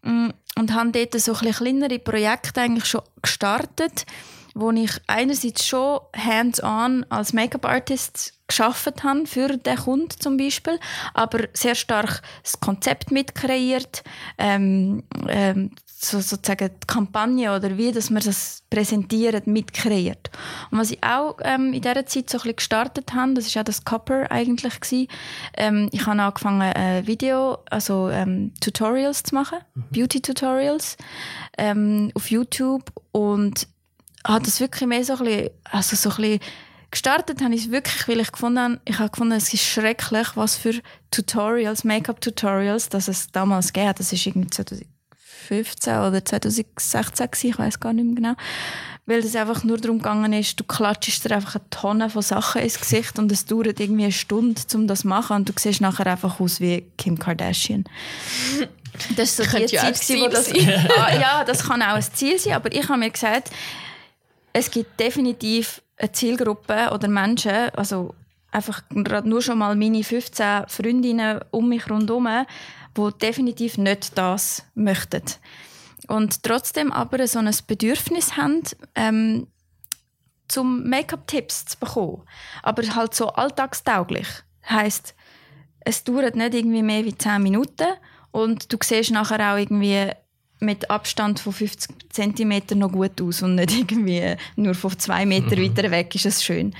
Mm, und habe dort so ein bisschen kleinere Projekte eigentlich schon gestartet, wo ich einerseits schon hands-on als Make-up-Artist geschafft habe für den Kunden zum Beispiel, aber sehr stark das Konzept mitkreiert, ähm, ähm, so, sozusagen die Kampagne oder wie dass man das präsentiert, mitkreiert. Und was ich auch ähm, in dieser Zeit so ein bisschen gestartet habe, das ist auch das Copper eigentlich gewesen. Ähm, ich habe angefangen äh, Video, also ähm, Tutorials zu machen, mhm. Beauty Tutorials ähm, auf YouTube und habe das wirklich mehr so ein bisschen, also so ein bisschen gestartet habe ich es wirklich, weil ich gefunden habe, ich habe gefunden, es ist schrecklich, was für Tutorials, Make-up-Tutorials, dass es damals gab. Das ist irgendwie 2015 oder 2016 gewesen, ich weiß gar nicht mehr genau. Weil es einfach nur darum gegangen ist, du klatschst dir einfach eine Tonne von Sachen ins Gesicht und es dauert irgendwie eine Stunde, um das zu machen und du siehst nachher einfach aus wie Kim Kardashian. Das ist so die Zeit, wo das... ah, ja, das kann auch ein Ziel sein, aber ich habe mir gesagt, es gibt definitiv eine Zielgruppe oder Menschen, also einfach nur schon mal meine 15 Freundinnen um mich rundherum, die definitiv nicht das möchten. Und trotzdem aber so ein Bedürfnis haben, ähm, zum Make-up-Tipps zu bekommen. Aber halt so alltagstauglich. Heißt, es dauert nicht irgendwie mehr wie 10 Minuten und du siehst nachher auch irgendwie mit Abstand von 50 cm noch gut aus und nicht irgendwie nur von zwei Meter mhm. weiter weg ist es schön.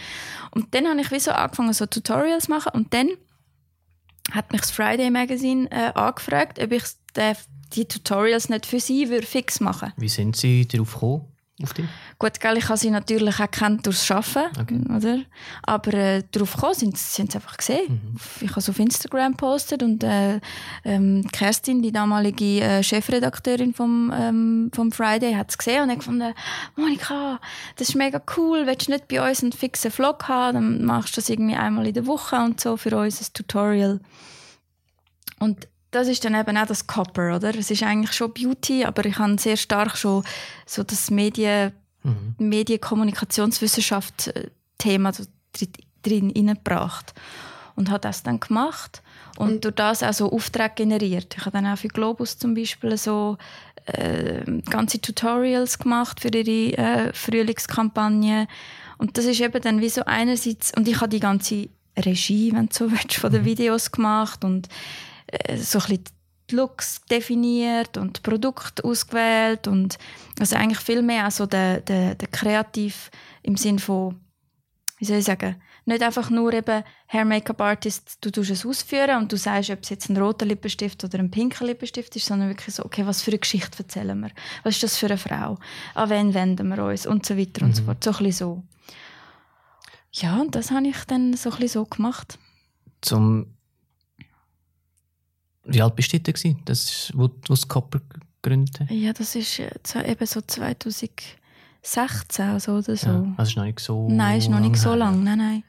Und dann habe ich wie so angefangen, so Tutorials zu machen und dann hat mich das Friday Magazine äh, angefragt, ob ich die Tutorials nicht für sie fix machen würde. Wie sind Sie darauf gekommen? Auf dich? Gut, gell, ich habe sie natürlich auch kennt durchs Arbeiten, okay. oder? Aber äh, darauf gekommen sind, sind sie einfach gesehen. Mhm. Ich habe es auf Instagram gepostet und äh, ähm, Kerstin, die damalige äh, Chefredakteurin vom, ähm, vom Friday, hat es gesehen und hat gefunden, Monika, das ist mega cool, willst du nicht bei uns einen fixen Vlog haben, dann machst du das irgendwie einmal in der Woche und so für uns ein Tutorial. Und das ist dann eben auch das Copper, oder? Es ist eigentlich schon Beauty, aber ich habe sehr stark schon so das Medien, mhm. Medienkommunikationswissenschaft-Thema äh, drin hineingebracht. Und habe das dann gemacht und, und durch das auch so Aufträge generiert. Ich habe dann auch für Globus zum Beispiel so äh, ganze Tutorials gemacht für ihre äh, Frühlingskampagne. Und das ist eben dann wie so einerseits, und ich habe die ganze Regie, wenn du so willst, von den mhm. Videos gemacht und so ein bisschen die Looks definiert und Produkt ausgewählt und also eigentlich viel mehr also der, der, der Kreativ im Sinn von wie soll ich sagen nicht einfach nur eben Hair Make-up Artist du tust es ausführen und du sagst ob es jetzt ein roter Lippenstift oder ein pinker Lippenstift ist sondern wirklich so okay was für eine Geschichte erzählen wir? Was ist das für eine Frau? An wen wenden wir uns? Und so weiter mhm. und so mhm. fort. So ein bisschen so. Ja und das habe ich dann so ein bisschen so gemacht. Zum wie alt bist du da gewesen, das, wo, wo das Copper gegründet hat? Ja, das ist äh, eben so 2016 also oder so. Ja, also ist noch nicht so Nein, ist noch nicht so lang, nein, nein.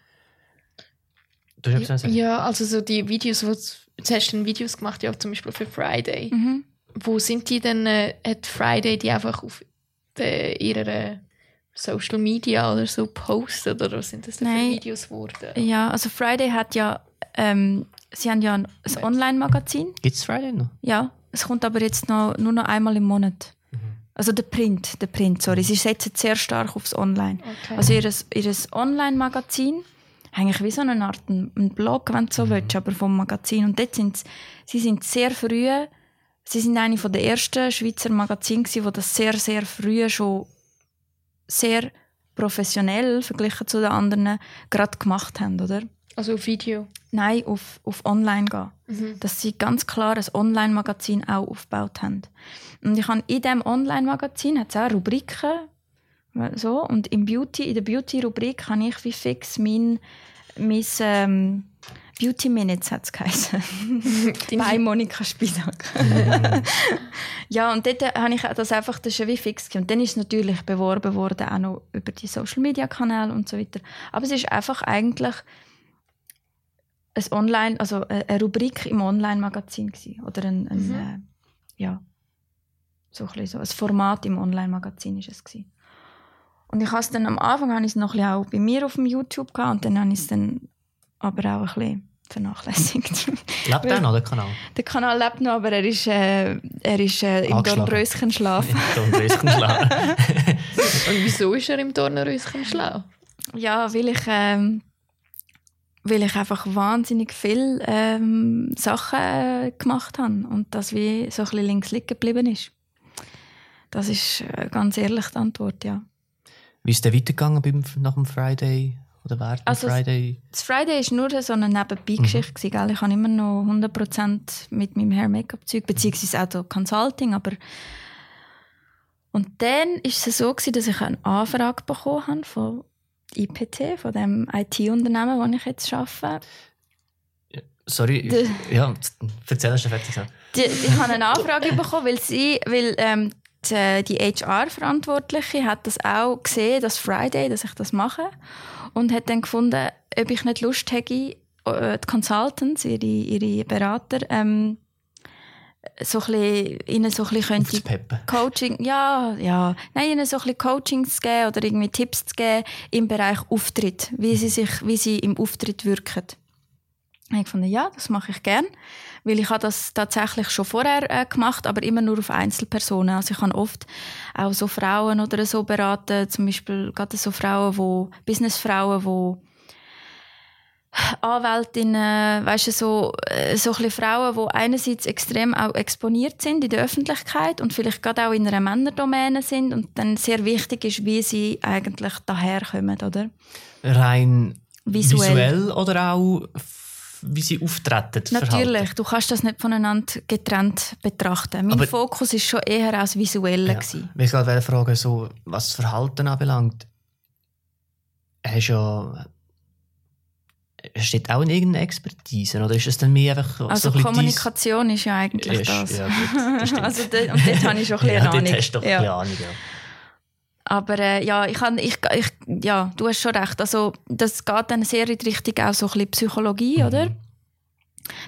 Du hast ja, ja, also so die Videos, wo du hast dann Videos gemacht, ja zum Beispiel für Friday. Mhm. Wo sind die denn, äh, hat Friday die einfach auf de, ihrer Social Media oder so postet oder was sind das denn für Videos geworden? Ja, also Friday hat ja ähm, Sie haben ja ein, ein Online-Magazin. Gibt es Friday noch? Ja, es kommt aber jetzt noch, nur noch einmal im Monat. Mhm. Also der Print, der Print, sorry. Sie setzen sehr stark aufs Online. Okay. Also ihr, ihr Online-Magazin, eigentlich wie so eine Art ein Blog, wenn du so mhm. willst, aber vom Magazin. Und dort sind sie sind sehr früh, sie sind eine der ersten Schweizer Magazine die das sehr, sehr früh schon sehr professionell verglichen zu den anderen gerade gemacht haben, oder? Also auf Video? Nein, auf, auf Online gehen. Mhm. Dass sie ganz klar ein Online-Magazin auch aufgebaut haben. Und ich habe in diesem Online-Magazin hat es auch Rubriken. So, und im Beauty, in der Beauty-Rubrik habe ich wie fix mein, mein ähm, Beauty Minutes hat es geheißen. Bei Monika Spisak. ja, und dort habe ich das einfach das schon wie fix Und dann ist es natürlich beworben worden, auch noch über die Social Media Kanäle und so weiter. Aber es ist einfach eigentlich ein Online, also eine Rubrik im Online-Magazin oder ein, ein mhm. äh, ja, so ein, so ein Format im Online-Magazin ist es gewesen. Und ich habe dann am Anfang habe ich es noch ein auch bei mir auf dem YouTube gehabt und dann habe ich es dann aber auch ein bisschen vernachlässigt. Lebt der noch, der Kanal? Der Kanal lebt noch, aber er ist, äh, er ist äh, im. Dornröschenschlaf. Dornröschenschlaf. Und wieso ist er im Dornröschen schlau? ja, weil ich, ähm, weil ich einfach wahnsinnig viele ähm, Sachen äh, gemacht habe und das wie so ein bisschen links liegen geblieben ist. Das ist äh, ganz ehrlich die Antwort, ja. Wie ist der weitergegangen beim, nach dem Friday? Oder während dem Also, Friday? Das Friday war nur so eine Nebenbei-Geschichte. Mhm. Ich habe immer noch 100% mit meinem Hair-Make-up-Zeug, beziehungsweise auch so Consulting, aber und dann war es so, gewesen, dass ich eine Anfrage bekommen habe von IPT, von dem IT-Unternehmen, wo ich jetzt arbeite. Sorry, Der- ja, erzähl du fertig. Die, ich habe eine Anfrage bekommen, weil sie, weil ähm, die, die HR-Verantwortliche hat das auch gesehen, das Friday, dass ich das mache und hat dann gefunden, ob ich nicht Lust hätte, äh, die Consultants, ihre, ihre Berater, ähm, so ein bisschen, ihnen so ein bisschen könnte. Coaching, ja, ja, nein, ihnen so ein bisschen Coachings zu geben oder irgendwie Tipps zu geben im Bereich Auftritt, wie sie sich, wie sie im Auftritt wirken. Ich habe gefunden, ja, das mache ich gern, weil ich habe das tatsächlich schon vorher äh, gemacht, aber immer nur auf Einzelpersonen. Also ich habe oft auch so Frauen oder so beraten, zum Beispiel gerade so Frauen, wo Businessfrauen, wo Anwältinnen, weißt du, so, äh, so ein Frauen, die einerseits extrem auch exponiert sind in der Öffentlichkeit und vielleicht gerade auch in einer Männerdomäne sind und dann sehr wichtig ist, wie sie eigentlich daherkommen, oder? Rein Visuell. visuell, oder auch wie sie auftreten? Natürlich, du kannst das nicht voneinander getrennt betrachten. Mein Aber- Fokus ist schon eher als visuelle. Ja. Ich wollte gerade fragen, so, was das Verhalten anbelangt. Hast ja. Steht auch in irgendeiner Expertise? Oder ist es dann mehr einfach so Also ein bisschen Kommunikation ist ja eigentlich Ist- das. ja, gut, das also de, und dort habe ich schon ein bisschen ja, dort Ahnung. hast du doch ja. ein Ahnung. Ja. Aber äh, ja, ich, kann, ich, ich, ja, du hast schon recht. Also, das geht dann sehr in die Richtung auch so ein bisschen Psychologie, Mhm. oder?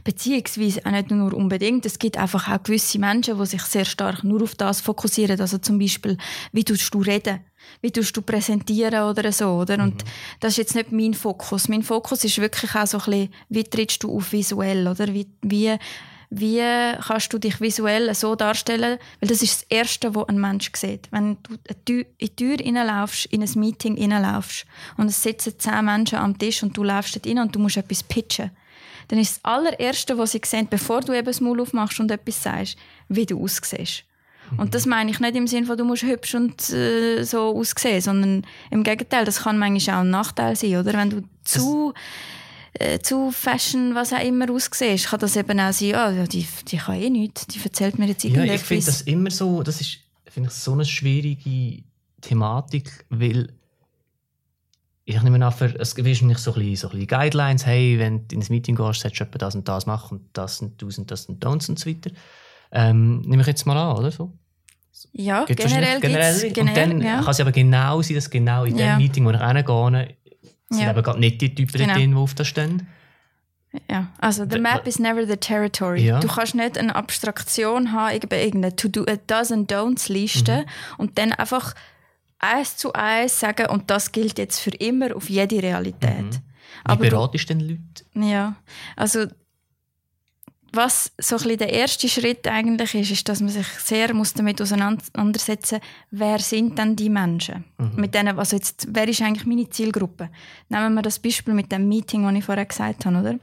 Beziehungsweise auch nicht nur unbedingt. Es gibt einfach auch gewisse Menschen, die sich sehr stark nur auf das fokussieren. Also zum Beispiel, wie tust du reden? Wie tust du präsentieren oder so, oder? Und das ist jetzt nicht mein Fokus. Mein Fokus ist wirklich auch so ein bisschen, wie trittst du auf visuell, oder? Wie, wie, wie kannst du dich visuell so darstellen? Weil das ist das Erste, was ein Mensch sieht. Wenn du in die Tür reinlaufst, in ein Meeting reinlaufst und es sitzen zehn Menschen am Tisch und du laufst dort rein und du musst etwas pitchen, dann ist das allererste, was sie sehen, bevor du eben das Maul aufmachst und etwas sagst, wie du aussiehst. Und das meine ich nicht im Sinne von, du musst hübsch und äh, so aussehen, sondern im Gegenteil, das kann manchmal auch ein Nachteil sein, oder? Wenn du zu, äh, zu Fashion, was auch immer aussiehst, kann das eben auch sein, ja, die, die kann eh nichts, die erzählt mir jetzt Ja, irgendetwas. ich finde das immer so, das ist finde ich, so eine schwierige Thematik, weil ich nehme an, für, es gibt wahrscheinlich so ein bisschen, so ein bisschen Guidelines, hey, wenn du in ein Meeting gehst, solltest du das und das machen und das und das und das und das und so weiter. Ähm, nehme ich jetzt mal an, oder so? ja, Gibt's generell wahrscheinlich gibt's, und dann generell, ja. kann es aber genau sein, dass genau in Ja. dem Meeting, wo ich hingehe, sind Ja. eben gerade nicht die Typen Genau. drin, die auf das stehen. Ja, also the map is never the territory. Ja. Du kannst nicht eine Abstraktion haben, irgende- irgendeine To-Do, a Do's and Don'ts Liste Mhm. und dann einfach eins zu eins sagen und das gilt jetzt für immer auf jede Realität. Mhm. Wie Aber beratest du denn Leute? Ja, also was so ein bisschen der erste Schritt eigentlich ist, ist, dass man sich sehr muss damit auseinandersetzen wer sind denn die Menschen? Mit denen, also jetzt, wer ist eigentlich meine Zielgruppe? Nehmen wir das Beispiel mit dem Meeting, das ich vorher gesagt habe, oder?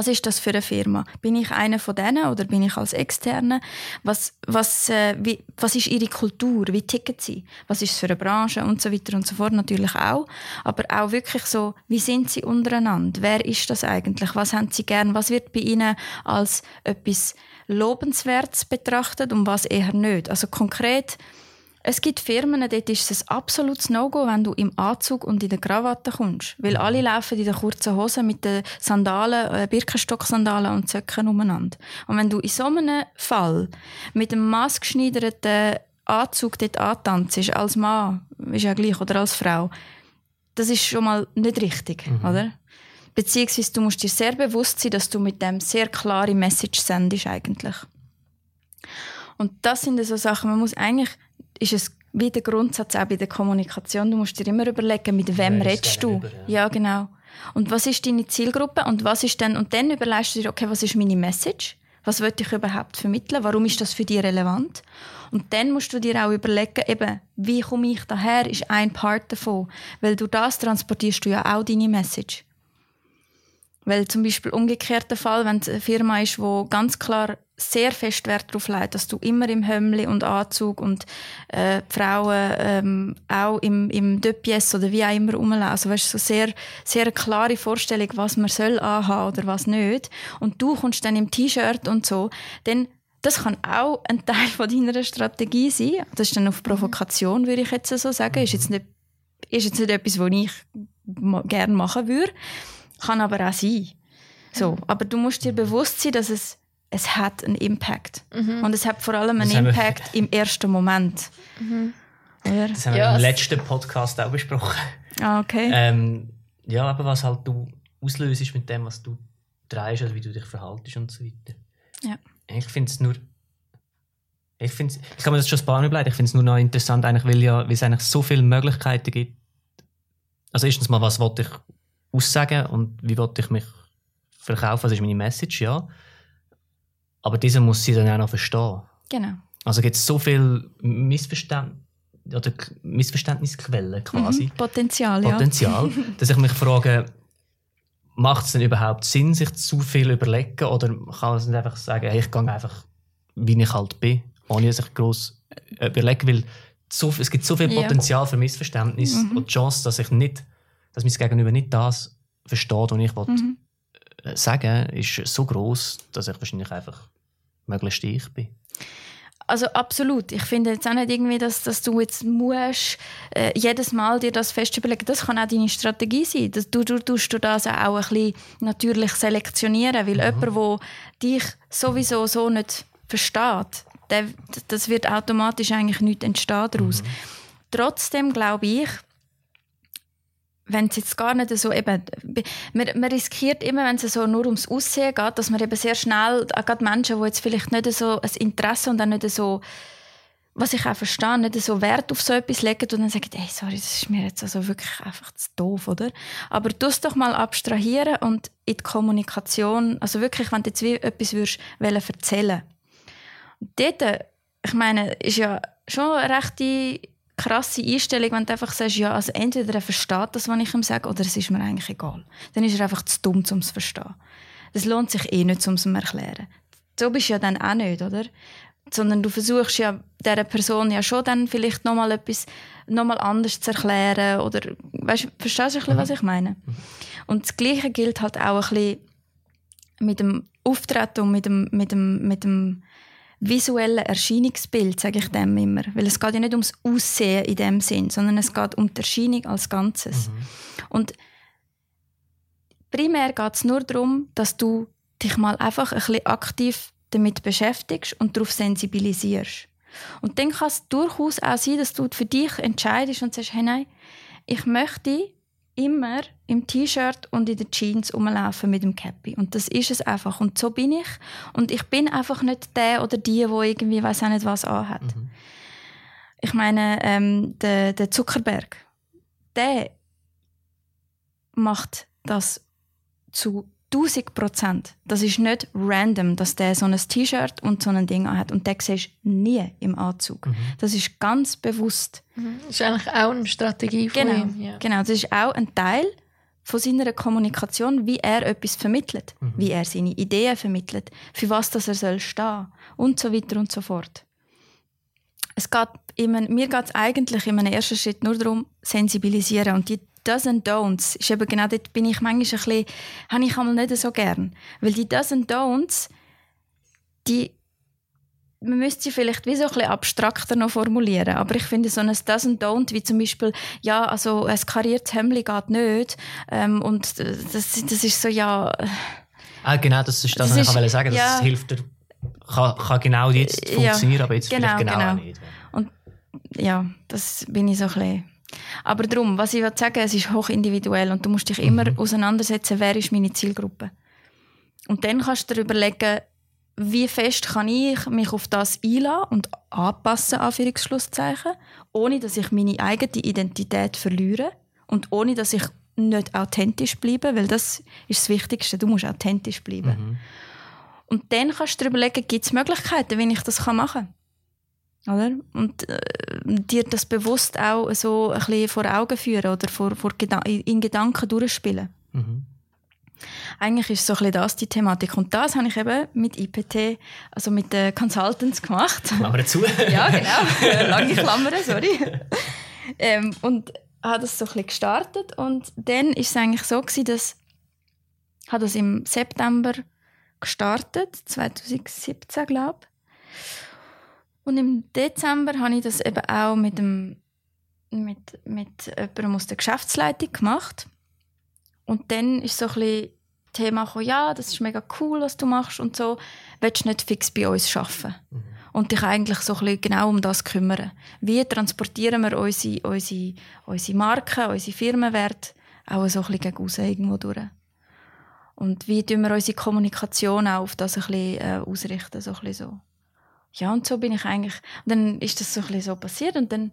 Was ist das für eine Firma? Bin ich einer von denen oder bin ich als Externe? Was, was, äh, wie, was ist ihre Kultur? Wie ticken sie? Was ist es für eine Branche? Und so weiter und so fort natürlich auch. Aber auch wirklich so, wie sind sie untereinander? Wer ist das eigentlich? Was haben sie gern? Was wird bei ihnen als etwas Lobenswertes betrachtet und was eher nicht? Also konkret, es gibt Firmen, dort ist es ein absolutes No-Go, wenn du im Anzug und in der Krawatte kommst. Weil alle laufen in den kurzen Hosen mit den Sandalen, äh, Birkenstock-Sandalen und Zöcken umeinander. Und wenn du in so einem Fall mit einem maßgeschneiderten Anzug dort antanzt, als Mann, ist ja gleich, oder als Frau, das ist schon mal nicht richtig, oder? Beziehungsweise du musst dir sehr bewusst sein, dass du mit dem sehr klare Message sendest eigentlich. Und das sind so Sachen, man muss eigentlich, ist es wie der Grundsatz auch bei der Kommunikation, du musst dir immer überlegen, mit wem Wer redest du. gegenüber, Ja. genau. Und was ist deine Zielgruppe? Und was ist denn, und dann überlegst du dir, okay, was ist meine Message? Was will ich überhaupt vermitteln? Warum ist das für dich relevant? Und dann musst du dir auch überlegen, eben, wie komme ich daher, ist ein Part davon. Weil du das transportierst du ja auch deine Message. Weil zum Beispiel umgekehrter Fall, wenn es eine Firma ist, wo ganz klar sehr fest Wert darauf legt, dass du immer im Hömmli und Anzug und äh, die Frauen ähm, auch im, im Döpies oder wie auch immer rumlaufen. Also weißt, so sehr, sehr klare Vorstellung, was man soll anhaben oder was nicht. Und du kommst dann im T-Shirt und so, dann das kann auch ein Teil von deiner Strategie sein. Das ist dann auf Provokation, würde ich jetzt so sagen. Ist jetzt nicht, ist jetzt nicht etwas, was ich gerne machen würde. Kann aber auch sein. So. Aber du musst dir bewusst sein, dass es es hat einen Impact. Mhm. Und es hat vor allem einen Impact im ersten Moment. Mhm. Das haben wir ja, im letzten Podcast auch besprochen. Ah, okay. Ähm, ja, aber was halt du auslöst mit dem, was du drehst, also wie du dich verhaltest und so weiter. Ja. Ich finde es nur. Ich, find's, ich kann mir das schon ein paar Mal bleiben. Ich finde es nur noch interessant, eigentlich, weil, ja, es eigentlich so viele Möglichkeiten gibt. Also, erstens mal, was wollte ich aussagen und wie wollte ich mich verkaufen? Was ist meine Message? Ja. Aber diese muss sie dann auch noch verstehen. Genau. Also gibt es so viele Missverständ oder Missverständnisquellen quasi. Mhm, Potenzial, Potenzial, ja. dass ich mich frage, macht es denn überhaupt Sinn, sich zu viel überlegen oder kann man nicht einfach sagen, hey, ich gehe einfach, wie ich halt bin, ohne dass ich groß äh, überlegen will. So, es gibt so viel Potenzial ja. für Missverständnis mhm. und die Chance, dass ich nicht, dass mein Gegenüber nicht das versteht, was ich mhm. Äh, sagen ist so groß, dass ich wahrscheinlich einfach möglichst ich bin. Also absolut. Ich finde jetzt auch nicht irgendwie, dass, dass du jetzt musst, äh, jedes Mal dir das fest überlegen. Das kann auch deine Strategie sein. Das, du, du tust du das auch ein bisschen natürlich selektionieren, weil mhm. jemand, der dich sowieso so nicht versteht, der, das wird automatisch eigentlich nicht entstehen daraus. Mhm. Trotzdem glaube ich, wenn es jetzt gar nicht so eben, man, man riskiert immer, wenn es so nur ums Aussehen geht, dass man eben sehr schnell, gerade Menschen, die jetzt vielleicht nicht so ein Interesse und dann nicht so, was ich auch verstehe, nicht so Wert auf so etwas legen und dann sagen, hey, sorry, das ist mir jetzt also wirklich einfach zu doof, oder? Aber du es doch mal abstrahieren und in die Kommunikation, also wirklich, wenn du jetzt wie etwas würdest, erzählen dort, ich meine, ist ja schon eine rechte krasse Einstellung, wenn du einfach sagst, ja, also entweder er versteht das, was ich ihm sage, oder es ist mir eigentlich egal. Dann ist er einfach zu dumm, um es zu verstehen. Das lohnt sich eh nicht, um es zu erklären. So bist du ja dann auch nicht, oder? Sondern du versuchst ja dieser Person ja schon dann vielleicht nochmal etwas nochmal anders zu erklären oder weißt, verstehst du ein bisschen, was ich meine? Und das Gleiche gilt halt auch ein bisschen mit dem Auftreten und mit dem, mit dem, mit dem visuelle Erscheinungsbild, sage ich dem immer. Weil es geht ja nicht ums Aussehen in dem Sinn, sondern es geht um die Erscheinung als Ganzes. Mhm. Und primär geht es nur darum, dass du dich mal einfach ein bisschen aktiv damit beschäftigst und darauf sensibilisierst. Und dann kann es durchaus auch sein, dass du für dich entscheidest und sagst, hey nein, ich möchte immer im T-Shirt und in den Jeans rumlaufen mit dem Cappy. Und das ist es einfach. Und so bin ich. Und ich bin einfach nicht der oder die, wo irgendwie weiß auch nicht was anhat. Mhm. Ich meine, ähm, der, der Zuckerberg, der macht das zu 1000 Prozent. Das ist nicht random, dass der so ein T-Shirt und so ein Ding hat. Und der siehst du nie im Anzug. Mhm. Das ist ganz bewusst. Mhm. Das ist eigentlich auch eine Strategie von genau. ihm. Ja. Genau, das ist auch ein Teil von seiner Kommunikation, wie er etwas vermittelt, mhm. wie er seine Ideen vermittelt, für was das er soll stehen und so weiter und so fort. Es geht immer, mir geht es eigentlich in einem ersten Schritt nur darum, sensibilisieren und die Does and Don'ts ist eben genau dort bin ich manchmal ein bisschen, habe ich einmal nicht so gern. Weil die Does and Don'ts, die, man müsste sie vielleicht wie so ein bisschen abstrakter noch formulieren. Aber ich finde so ein Does and Don't, wie zum Beispiel, ja, also ein kariertes Hemd geht nicht. Ähm, und das, das ist so, ja... Ah, genau, das ist das, das was ich ist, sagen Das ja, hilft dir, kann, kann genau jetzt funktionieren, ja, aber jetzt genau, vielleicht genau, genau. nicht. Und ja, das bin ich so ein bisschen aber darum, was ich sagen will, es ist hochindividuell und du musst dich mhm. immer auseinandersetzen, wer ist meine Zielgruppe. Und dann kannst du dir überlegen, wie fest kann ich mich auf das einladen und anpassen, Anführungsschlusszeichen, ohne dass ich meine eigene Identität verliere und ohne dass ich nicht authentisch bleiben, weil das ist das Wichtigste. Du musst authentisch bleiben. Mhm. Und dann kannst du dir überlegen, gibt es Möglichkeiten, wie ich das machen kann. Oder? Und äh, dir das bewusst auch so ein bisschen vor Augen führen oder vor, vor Geda in Gedanken durchspielen. Mhm. Eigentlich ist so ein bisschen das die Thematik. Und das habe ich eben mit IPT, also mit den Consultants gemacht. Klammer zu. ja, genau. Lange Klammern, sorry. ähm, und habe das so ein bisschen gestartet. Und dann ist es eigentlich so gewesen, dass ich das im September gestartet, 2017 glaube ich. Und im Dezember habe ich das eben auch mit dem mit, mit jemandem aus der Geschäftsleitung gemacht. Und dann ist so ein bisschen Thema gekommen, ja, das ist mega cool, was du machst und so. Willst du nicht fix bei uns arbeiten? Mhm. Und dich eigentlich so ein bisschen genau um das kümmern. Wie transportieren wir unsere, unsere, unsere Marken, unsere Firmenwerte auch so ein bisschen gegen raus irgendwo durch? Und wie tun wir unsere Kommunikation auch auf das ein bisschen äh, ausrichten, so ein bisschen so. Ja, und so bin ich eigentlich, und dann ist das so ein bisschen so passiert und dann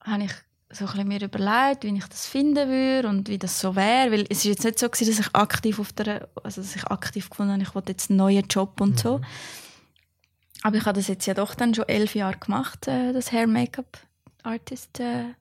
habe ich so ein bisschen mir überlegt, wie ich das finden würde und wie das so wäre, weil es ist jetzt nicht so gewesen, dass ich aktiv auf der, also dass ich aktiv gefunden habe, ich wollte jetzt einen neuen Job und mhm. so. Aber ich habe das jetzt ja doch dann schon elf Jahre gemacht, äh, das Hair Make-up Artist äh,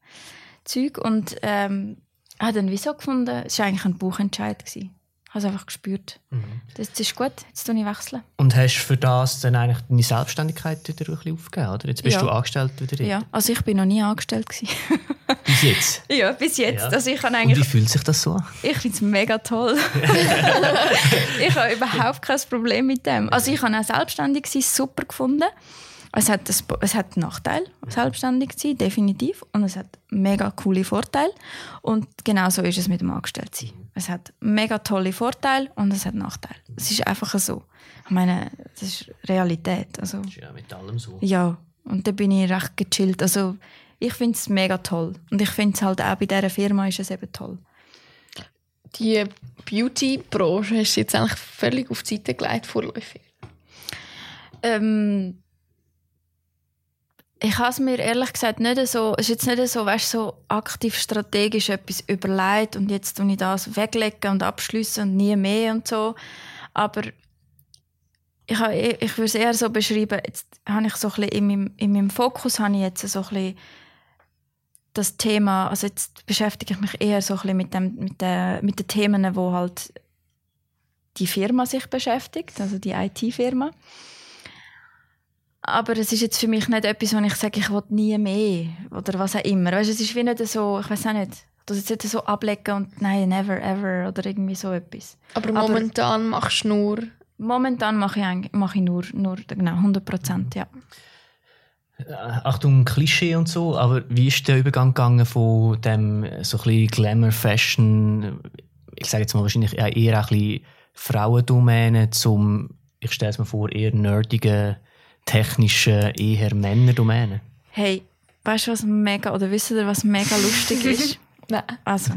Zeug und ähm, habe dann wieso gefunden, es war eigentlich ein Buchentscheid gewesen habe es einfach gespürt. Mhm. Das, das, ist gut, jetzt tue ich wechseln. Und hast du für das dann eigentlich deine Selbstständigkeit wieder ein bisschen aufgegeben, oder? Jetzt bist ja. du angestellt wieder. Ja, also ich bin noch nie angestellt bis jetzt? Ja, bis jetzt. Ja. Also ich kann eigentlich, Und wie fühlt sich das so an? Ich finde es mega toll. ich habe überhaupt kein Problem mit dem. Also ich habe auch selbstständig sein super gefunden. Es hat, das, es hat einen Nachteil, selbstständig zu sein, definitiv. Und es hat mega coole Vorteile. Und genau so ist es mit dem Angestelltsein. Es hat mega tolle Vorteile und es hat Nachteile. Es ist einfach so. Ich meine, das ist Realität. Also, das ist ja mit allem so. Ja, und da bin ich recht gechillt. Also, ich finde es mega toll. Und ich finde es halt auch bei dieser Firma ist es eben toll. Die Beauty-Branche hast du jetzt eigentlich völlig auf die Seite gelegt, vorläufig? Ähm, ich habe es mir ehrlich gesagt nicht so, ist jetzt nicht so, weißt, so aktiv strategisch etwas überlegt und jetzt tue ich das weglegen und abschließen und nie mehr und so. Aber ich, habe, ich würde es eher so beschreiben, jetzt habe ich so ein bisschen in meinem, in meinem Fokus habe ich jetzt so ein bisschen das Thema, also jetzt beschäftige ich mich eher so ein bisschen mit, dem, mit, den, mit den Themen, wo halt die Firma sich beschäftigt, also die IT-Firma. Aber es ist jetzt für mich nicht etwas, wo ich sage, ich will nie mehr oder was auch immer. Weißt, es ist wie nicht so, ich weiß auch nicht, das jetzt nicht so ablegen und nein, never ever oder irgendwie so etwas. Aber momentan Aber machst du nur? Momentan mache ich, mache ich nur, nur genau, 100 Prozent, ja. Äh, Achtung, Klischee und so, aber wie ist der Übergang gegangen von dem so ein bisschen Glamour-Fashion, ich sage jetzt mal wahrscheinlich eher ein bisschen Frauendomäne zum, ich stelle es mir vor, eher nerdigen technischen, eher Männerdomäne? Hey, weißt du, was mega, oder wisst ihr, was mega lustig ist? Nein. Also.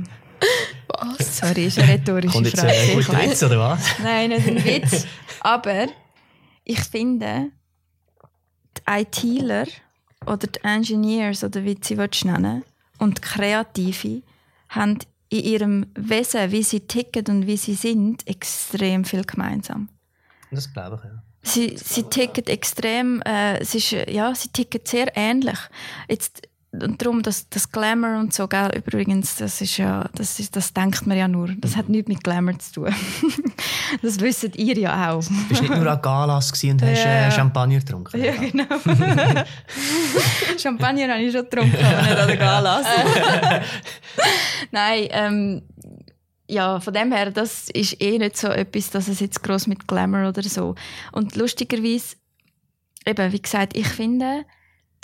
Was? Sorry, ist eine rhetorische Kommt jetzt Ein guter Witz, oder was? Nein, nicht ein Witz. Aber ich finde, die ITler oder die Engineers, oder wie sie nennen und die Kreative haben in ihrem Wesen, wie sie ticken und wie sie sind, extrem viel gemeinsam. Das glaube ich, ja. Sie, sie ticken extrem, äh, es ist, ja, sie ticken sehr ähnlich. Jetzt, und darum, das, das Glamour und so, gell, übrigens, das ist ja, das, ist, das denkt man ja nur. Das hat nichts mit Glamour zu tun. das wisst ihr ja auch. Du bist nicht nur an Galas und hast ja. äh, Champagner getrunken. Ja, genau. Champagner habe ich schon getrunken, aber nicht an der Galas. Nein, ähm, ja, von dem her, das ist eh nicht so etwas, dass es jetzt groß mit Glamour oder so. Und lustigerweise, eben, wie gesagt, ich finde,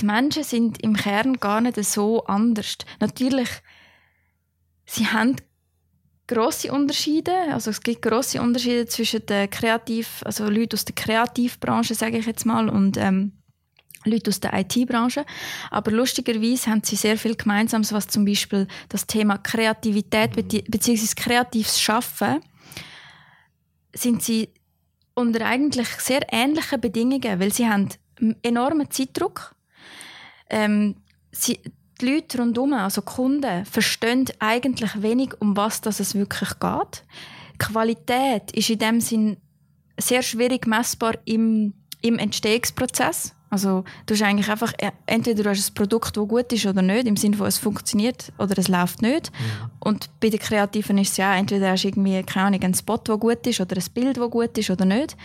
die Menschen sind im Kern gar nicht so anders. Natürlich, sie haben große Unterschiede. Also es gibt große Unterschiede zwischen den Kreativ, also Leuten aus der Kreativbranche, sage ich jetzt mal, und ähm, Leute aus der IT-Branche. Aber lustigerweise haben sie sehr viel Gemeinsames, was zum Beispiel das Thema Kreativität bzw. kreatives Schaffen sind sie unter eigentlich sehr ähnlichen Bedingungen, weil sie haben enormen Zeitdruck. Ähm, sie, die Leute rundherum, also Kunden, verstehen eigentlich wenig, um was das es wirklich geht. Die Qualität ist in dem Sinn sehr schwierig messbar im, im Entstehungsprozess. Also du hast eigentlich einfach, äh, entweder du hast ein Produkt, das gut ist oder nicht, im Sinne von es funktioniert oder es läuft nicht. Mhm. Und bei den Kreativen ist es ja entweder hast du irgendwie, keine Ahnung, einen Spot, der gut ist oder ein Bild, das gut ist oder nicht.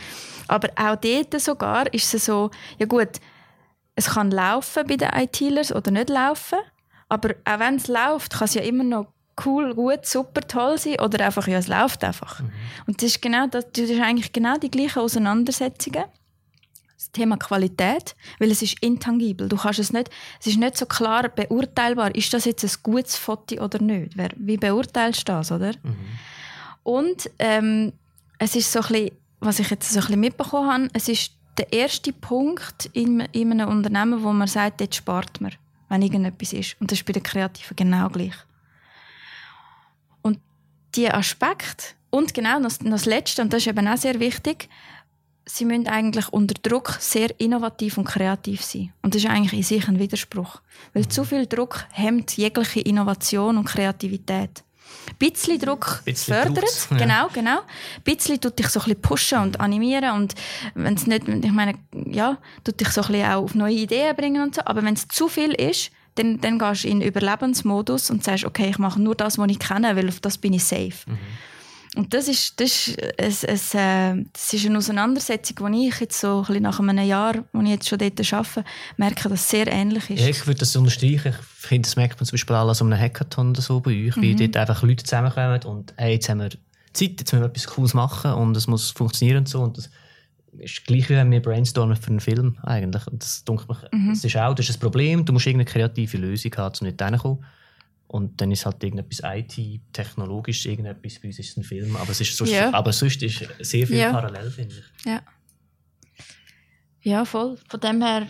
Aber auch dort sogar ist es so, ja gut, es kann laufen bei den IT-Lers oder nicht laufen, aber auch wenn es läuft, kann es ja immer noch cool, gut, super, toll sein oder einfach, ja, es läuft einfach. Mhm. Und das ist genau das, das ist eigentlich genau die gleichen Auseinandersetzungen das Thema Qualität, weil es ist intangibel. Du kannst es nicht, es ist nicht so klar beurteilbar, ist das jetzt ein gutes Foto oder nicht. Wie beurteilst du das, oder? Mhm. Und ähm, es ist so ein bisschen, was ich jetzt so ein bisschen mitbekommen habe, es ist der erste Punkt in, in einem Unternehmen, wo man sagt, jetzt spart man, wenn irgendetwas ist. Und das ist bei den Kreativen genau gleich. Und die Aspekt und genau das, das Letzte, und das ist eben auch sehr wichtig, sie müssen eigentlich unter Druck sehr innovativ und kreativ sein. Und das ist eigentlich in sich ein Widerspruch. Weil zu viel Druck hemmt jegliche Innovation und Kreativität. Ein bisschen Druck bisschen fördert. Ja. Genau, genau. Ein bisschen tut dich so ein bisschen pushen und animieren und wenn es nicht, ich meine, ja, tut dich so ein bisschen auch auf neue Ideen bringen und so. Aber wenn es zu viel ist, dann, dann gehst du in Überlebensmodus und sagst, okay, ich mache nur das, was ich kenne, weil auf das bin ich safe. Mhm. Und das ist, das, ist, es, äh, das ist eine Auseinandersetzung, die ich jetzt so ein nach einem Jahr, wo ich jetzt schon dort arbeite, merke, dass es sehr ähnlich ist. Ja, ich würde das unterstreichen. Ich finde, das merkt man zum Beispiel auch an so einem Hackathon oder so bei euch, mhm. wie dort einfach Leute zusammenkommen und hey, jetzt haben wir Zeit, jetzt müssen wir etwas Cooles machen und es muss funktionieren und so. Und das ist gleich wie wenn wir brainstormen für einen Film eigentlich. Und das, denke ich, mhm. das ist auch das ist ein Problem, du musst irgendeine kreative Lösung haben, um nicht hinzukommen. Und dann ist halt irgendetwas IT-technologisch, irgendetwas, bei uns ist es ein Film. Aber, es ist sonst, ja. aber sonst ist sehr viel ja. parallel, finde ich. Ja. Ja, voll. Von dem her.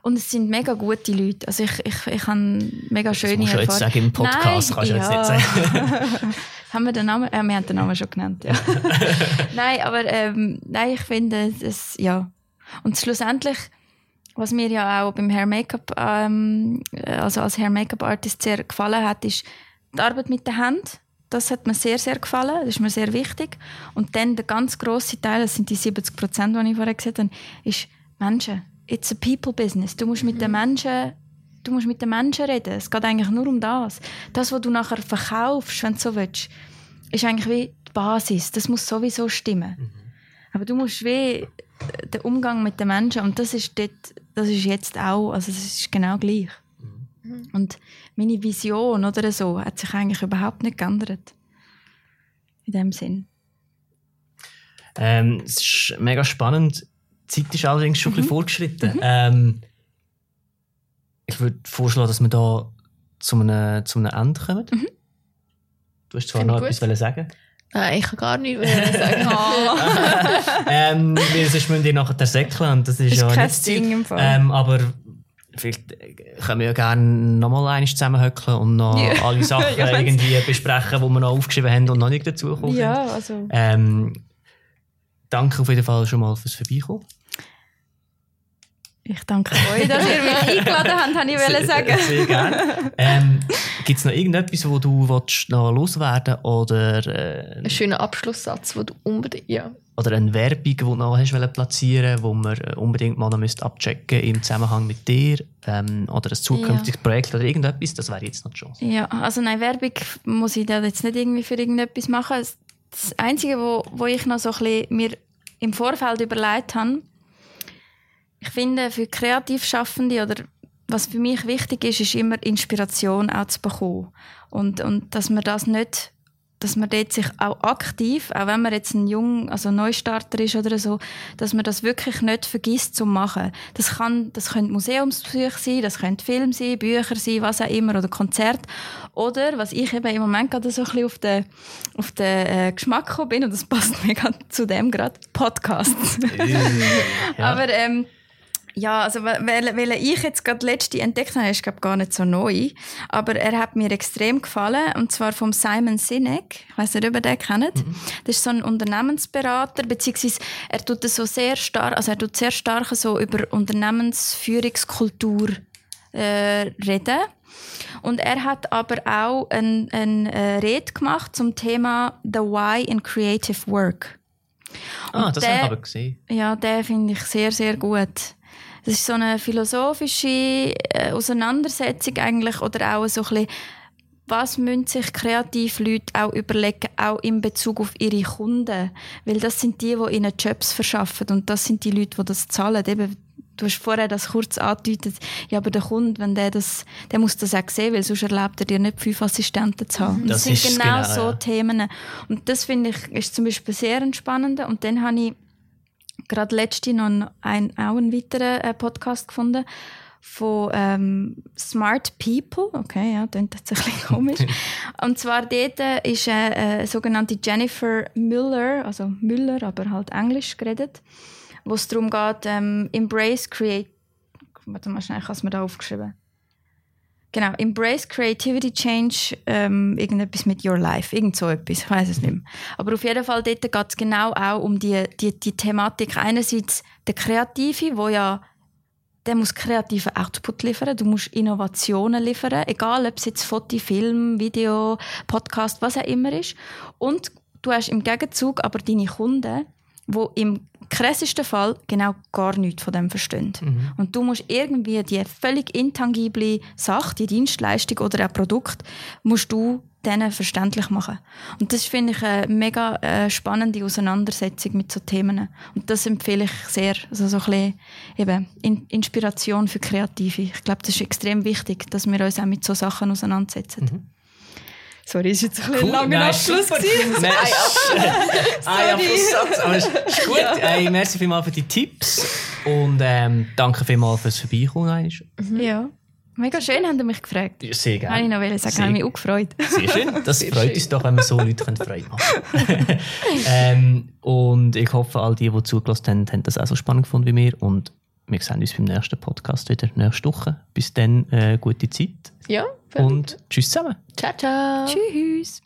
Und es sind mega gute Leute. Also ich, ich, ich habe mega schöne das Erfahrungen. jetzt sagen im Podcast, Nein, kannst du ja. jetzt nicht sagen. haben wir den Namen? Äh, wir haben den Namen schon genannt, ja. nein, aber ähm, nein, ich finde, es, ja. Und schlussendlich was mir ja auch beim Hair Make-up, ähm, also als Hair Make-up Artist sehr gefallen hat, ist die Arbeit mit der Hand. Das hat mir sehr, sehr gefallen. Das ist mir sehr wichtig. Und dann der ganz grosse Teil, das sind die 70 Prozent, die ich vorher gesagt habe, ist Menschen. It's a people business. Du musst mit mhm. den Menschen du musst mit den Menschen reden. Es geht eigentlich nur um das. Das, was du nachher verkaufst, wenn du so willst, ist eigentlich wie die Basis. Das muss sowieso stimmen. Mhm. Aber du musst wie der Umgang mit den Menschen und das ist dort, das ist jetzt auch, also es ist genau gleich. Mhm. Und meine Vision oder so hat sich eigentlich überhaupt nicht geändert. In dem Sinn. Ähm, es ist mega spannend. Die Zeit ist allerdings schon mhm. ein bisschen fortgeschritten. Mhm. Ähm, ich würde vorschlagen, dass wir da zu einem, zu einem Ende kommen. Mhm. Du hast zwar Find noch etwas sagen Nein, ich kann gar nichts mehr sagen. oh. ähm, weil sonst müssen die nachher säckeln und das ist, ist ja kein nicht Ding im Fall. Ähm, aber vielleicht können wir ja gerne nochmal einmal zusammenhöckeln und noch ja. alle Sachen ja, irgendwie besprechen, die wir noch aufgeschrieben haben und noch nicht dazugekommen ja, Also. Ähm, danke auf jeden Fall schon mal fürs Vorbeikommen. Ich danke euch, dass ihr mich eingeladen habt, habe ich sehr, sagen. Sehr gerne. Ähm, Gibt es noch irgendetwas, wo du willst, noch loswerden oder äh, Ein schöner Abschlusssatz, wo du unbedingt, ja. Oder eine Werbung, die du noch hast platzieren wo man äh, unbedingt mal noch abchecken im Zusammenhang mit dir ähm, oder ein zukünftiges ja. Projekt oder irgendetwas, das wäre jetzt noch schon. Ja, also eine Werbung muss ich da jetzt nicht irgendwie für irgendetwas machen. Das Einzige, wo, wo ich noch so ein bisschen mir im Vorfeld überlegt habe, ich finde, für Kreativschaffende oder was für mich wichtig ist, ist immer Inspiration auch zu bekommen. Und, und dass man das nicht, dass man dort sich auch aktiv, auch wenn man jetzt ein jung, also Neustarter ist oder so, dass man das wirklich nicht vergisst zu machen. Das kann, das können Museumsbesuche sein, das können Filme sein, Bücher sein, was auch immer, oder Konzert. Oder, was ich eben im Moment gerade so ein bisschen auf den, auf den äh, Geschmack gekommen bin, und das passt mir gerade zu dem gerade, Podcasts. ja. Aber, ähm, ja, also weil, weil ich jetzt gerade letzte entdeckt habe, ist glaube gar nicht so neu, aber er hat mir extrem gefallen und zwar vom Simon Sinek. Ich weiß nicht, ob ihr den kennt. Mhm. Das ist so ein Unternehmensberater beziehungsweise er tut das so sehr stark, also er tut sehr stark so über Unternehmensführungskultur äh, reden. Und er hat aber auch eine ein, äh, Rede gemacht zum Thema The Why in Creative Work. Ah, Und das der- habe ich aber gesehen. Ja, den finde ich sehr, sehr gut. Das ist so eine philosophische äh, Auseinandersetzung eigentlich oder auch so ein bisschen, was müssen sich kreative Leute auch überlegen, auch in Bezug auf ihre Kunden. Weil das sind die, die ihnen Jobs verschaffen und das sind die Leute, die das zahlen. Eben, du hast vorher das kurz angedeutet, ja, aber der Kunde, wenn der das, der muss das auch sehen, weil sonst erlaubt er dir nicht fünf Assistenten zu haben. Das das, sind genau, genau, so ja. Themen. Und das finde ich, ist zum Beispiel sehr entspannend. Und dann habe ich gerade letzte noch einen, ein, auch einen weiteren äh, Podcast gefunden von ähm, Smart People. Okay, ja, klingt jetzt ein bisschen komisch. Und zwar dort äh, ist äh, äh, sogenannte Jennifer Müller, also Müller, aber halt Englisch geredet, wo es darum geht, ähm, Embrace Create... Warte mal schnell, ich habe es mir da aufgeschrieben. Genau, Embrace Creativity Change, ähm, irgendetwas mit Your Life, irgend so etwas, ich weiß es nicht mehr. Aber auf jeden Fall dort geht es genau auch um die, die, die Thematik. Einerseits der Kreative, wo ja der muss kreativen Output liefern, du musst Innovationen liefern, egal ob es jetzt Foto, Film, Video, Podcast, was auch immer ist. Und du hast im Gegenzug aber deine Kunden, die im krassesten Fall genau gar nichts von dem verstehen. Und du musst irgendwie die völlig intangible Sache, die Dienstleistung oder ein Produkt, musst du denen verständlich machen. Und das finde ich eine mega äh, spannende Auseinandersetzung mit so Themen. Und das empfehle ich sehr. Also so ein bisschen eben In Inspiration für Kreative. Ich glaube, das ist extrem wichtig, dass wir uns auch mit so Sachen auseinandersetzen. Sorry, ist jetzt ein bisschen Cool, langer nein, Abschluss gewesen. Nein, Ein Abschlusssatz, aber es ist gut. Hey, merci vielmals für die Tipps und ähm, danke vielmals fürs Vorbeikommen. einmal. Ja. Mega schön, haben Sie mich gefragt. Sehr Habe ich gerne. noch wollen sagen, Sehr- habe mich auch gefreut. Sehr schön. Das Sehr freut schön. uns doch, wenn wir so Leute können Freude machen ähm, Und ich hoffe, all die, die zugelassen haben, haben das auch so spannend gefunden wie wir. Und wir sehen uns beim nächsten Podcast wieder nächste Woche. Bis dann, äh, gute Zeit Ja, und tschüss zusammen. ciao, ciao. Tschüss.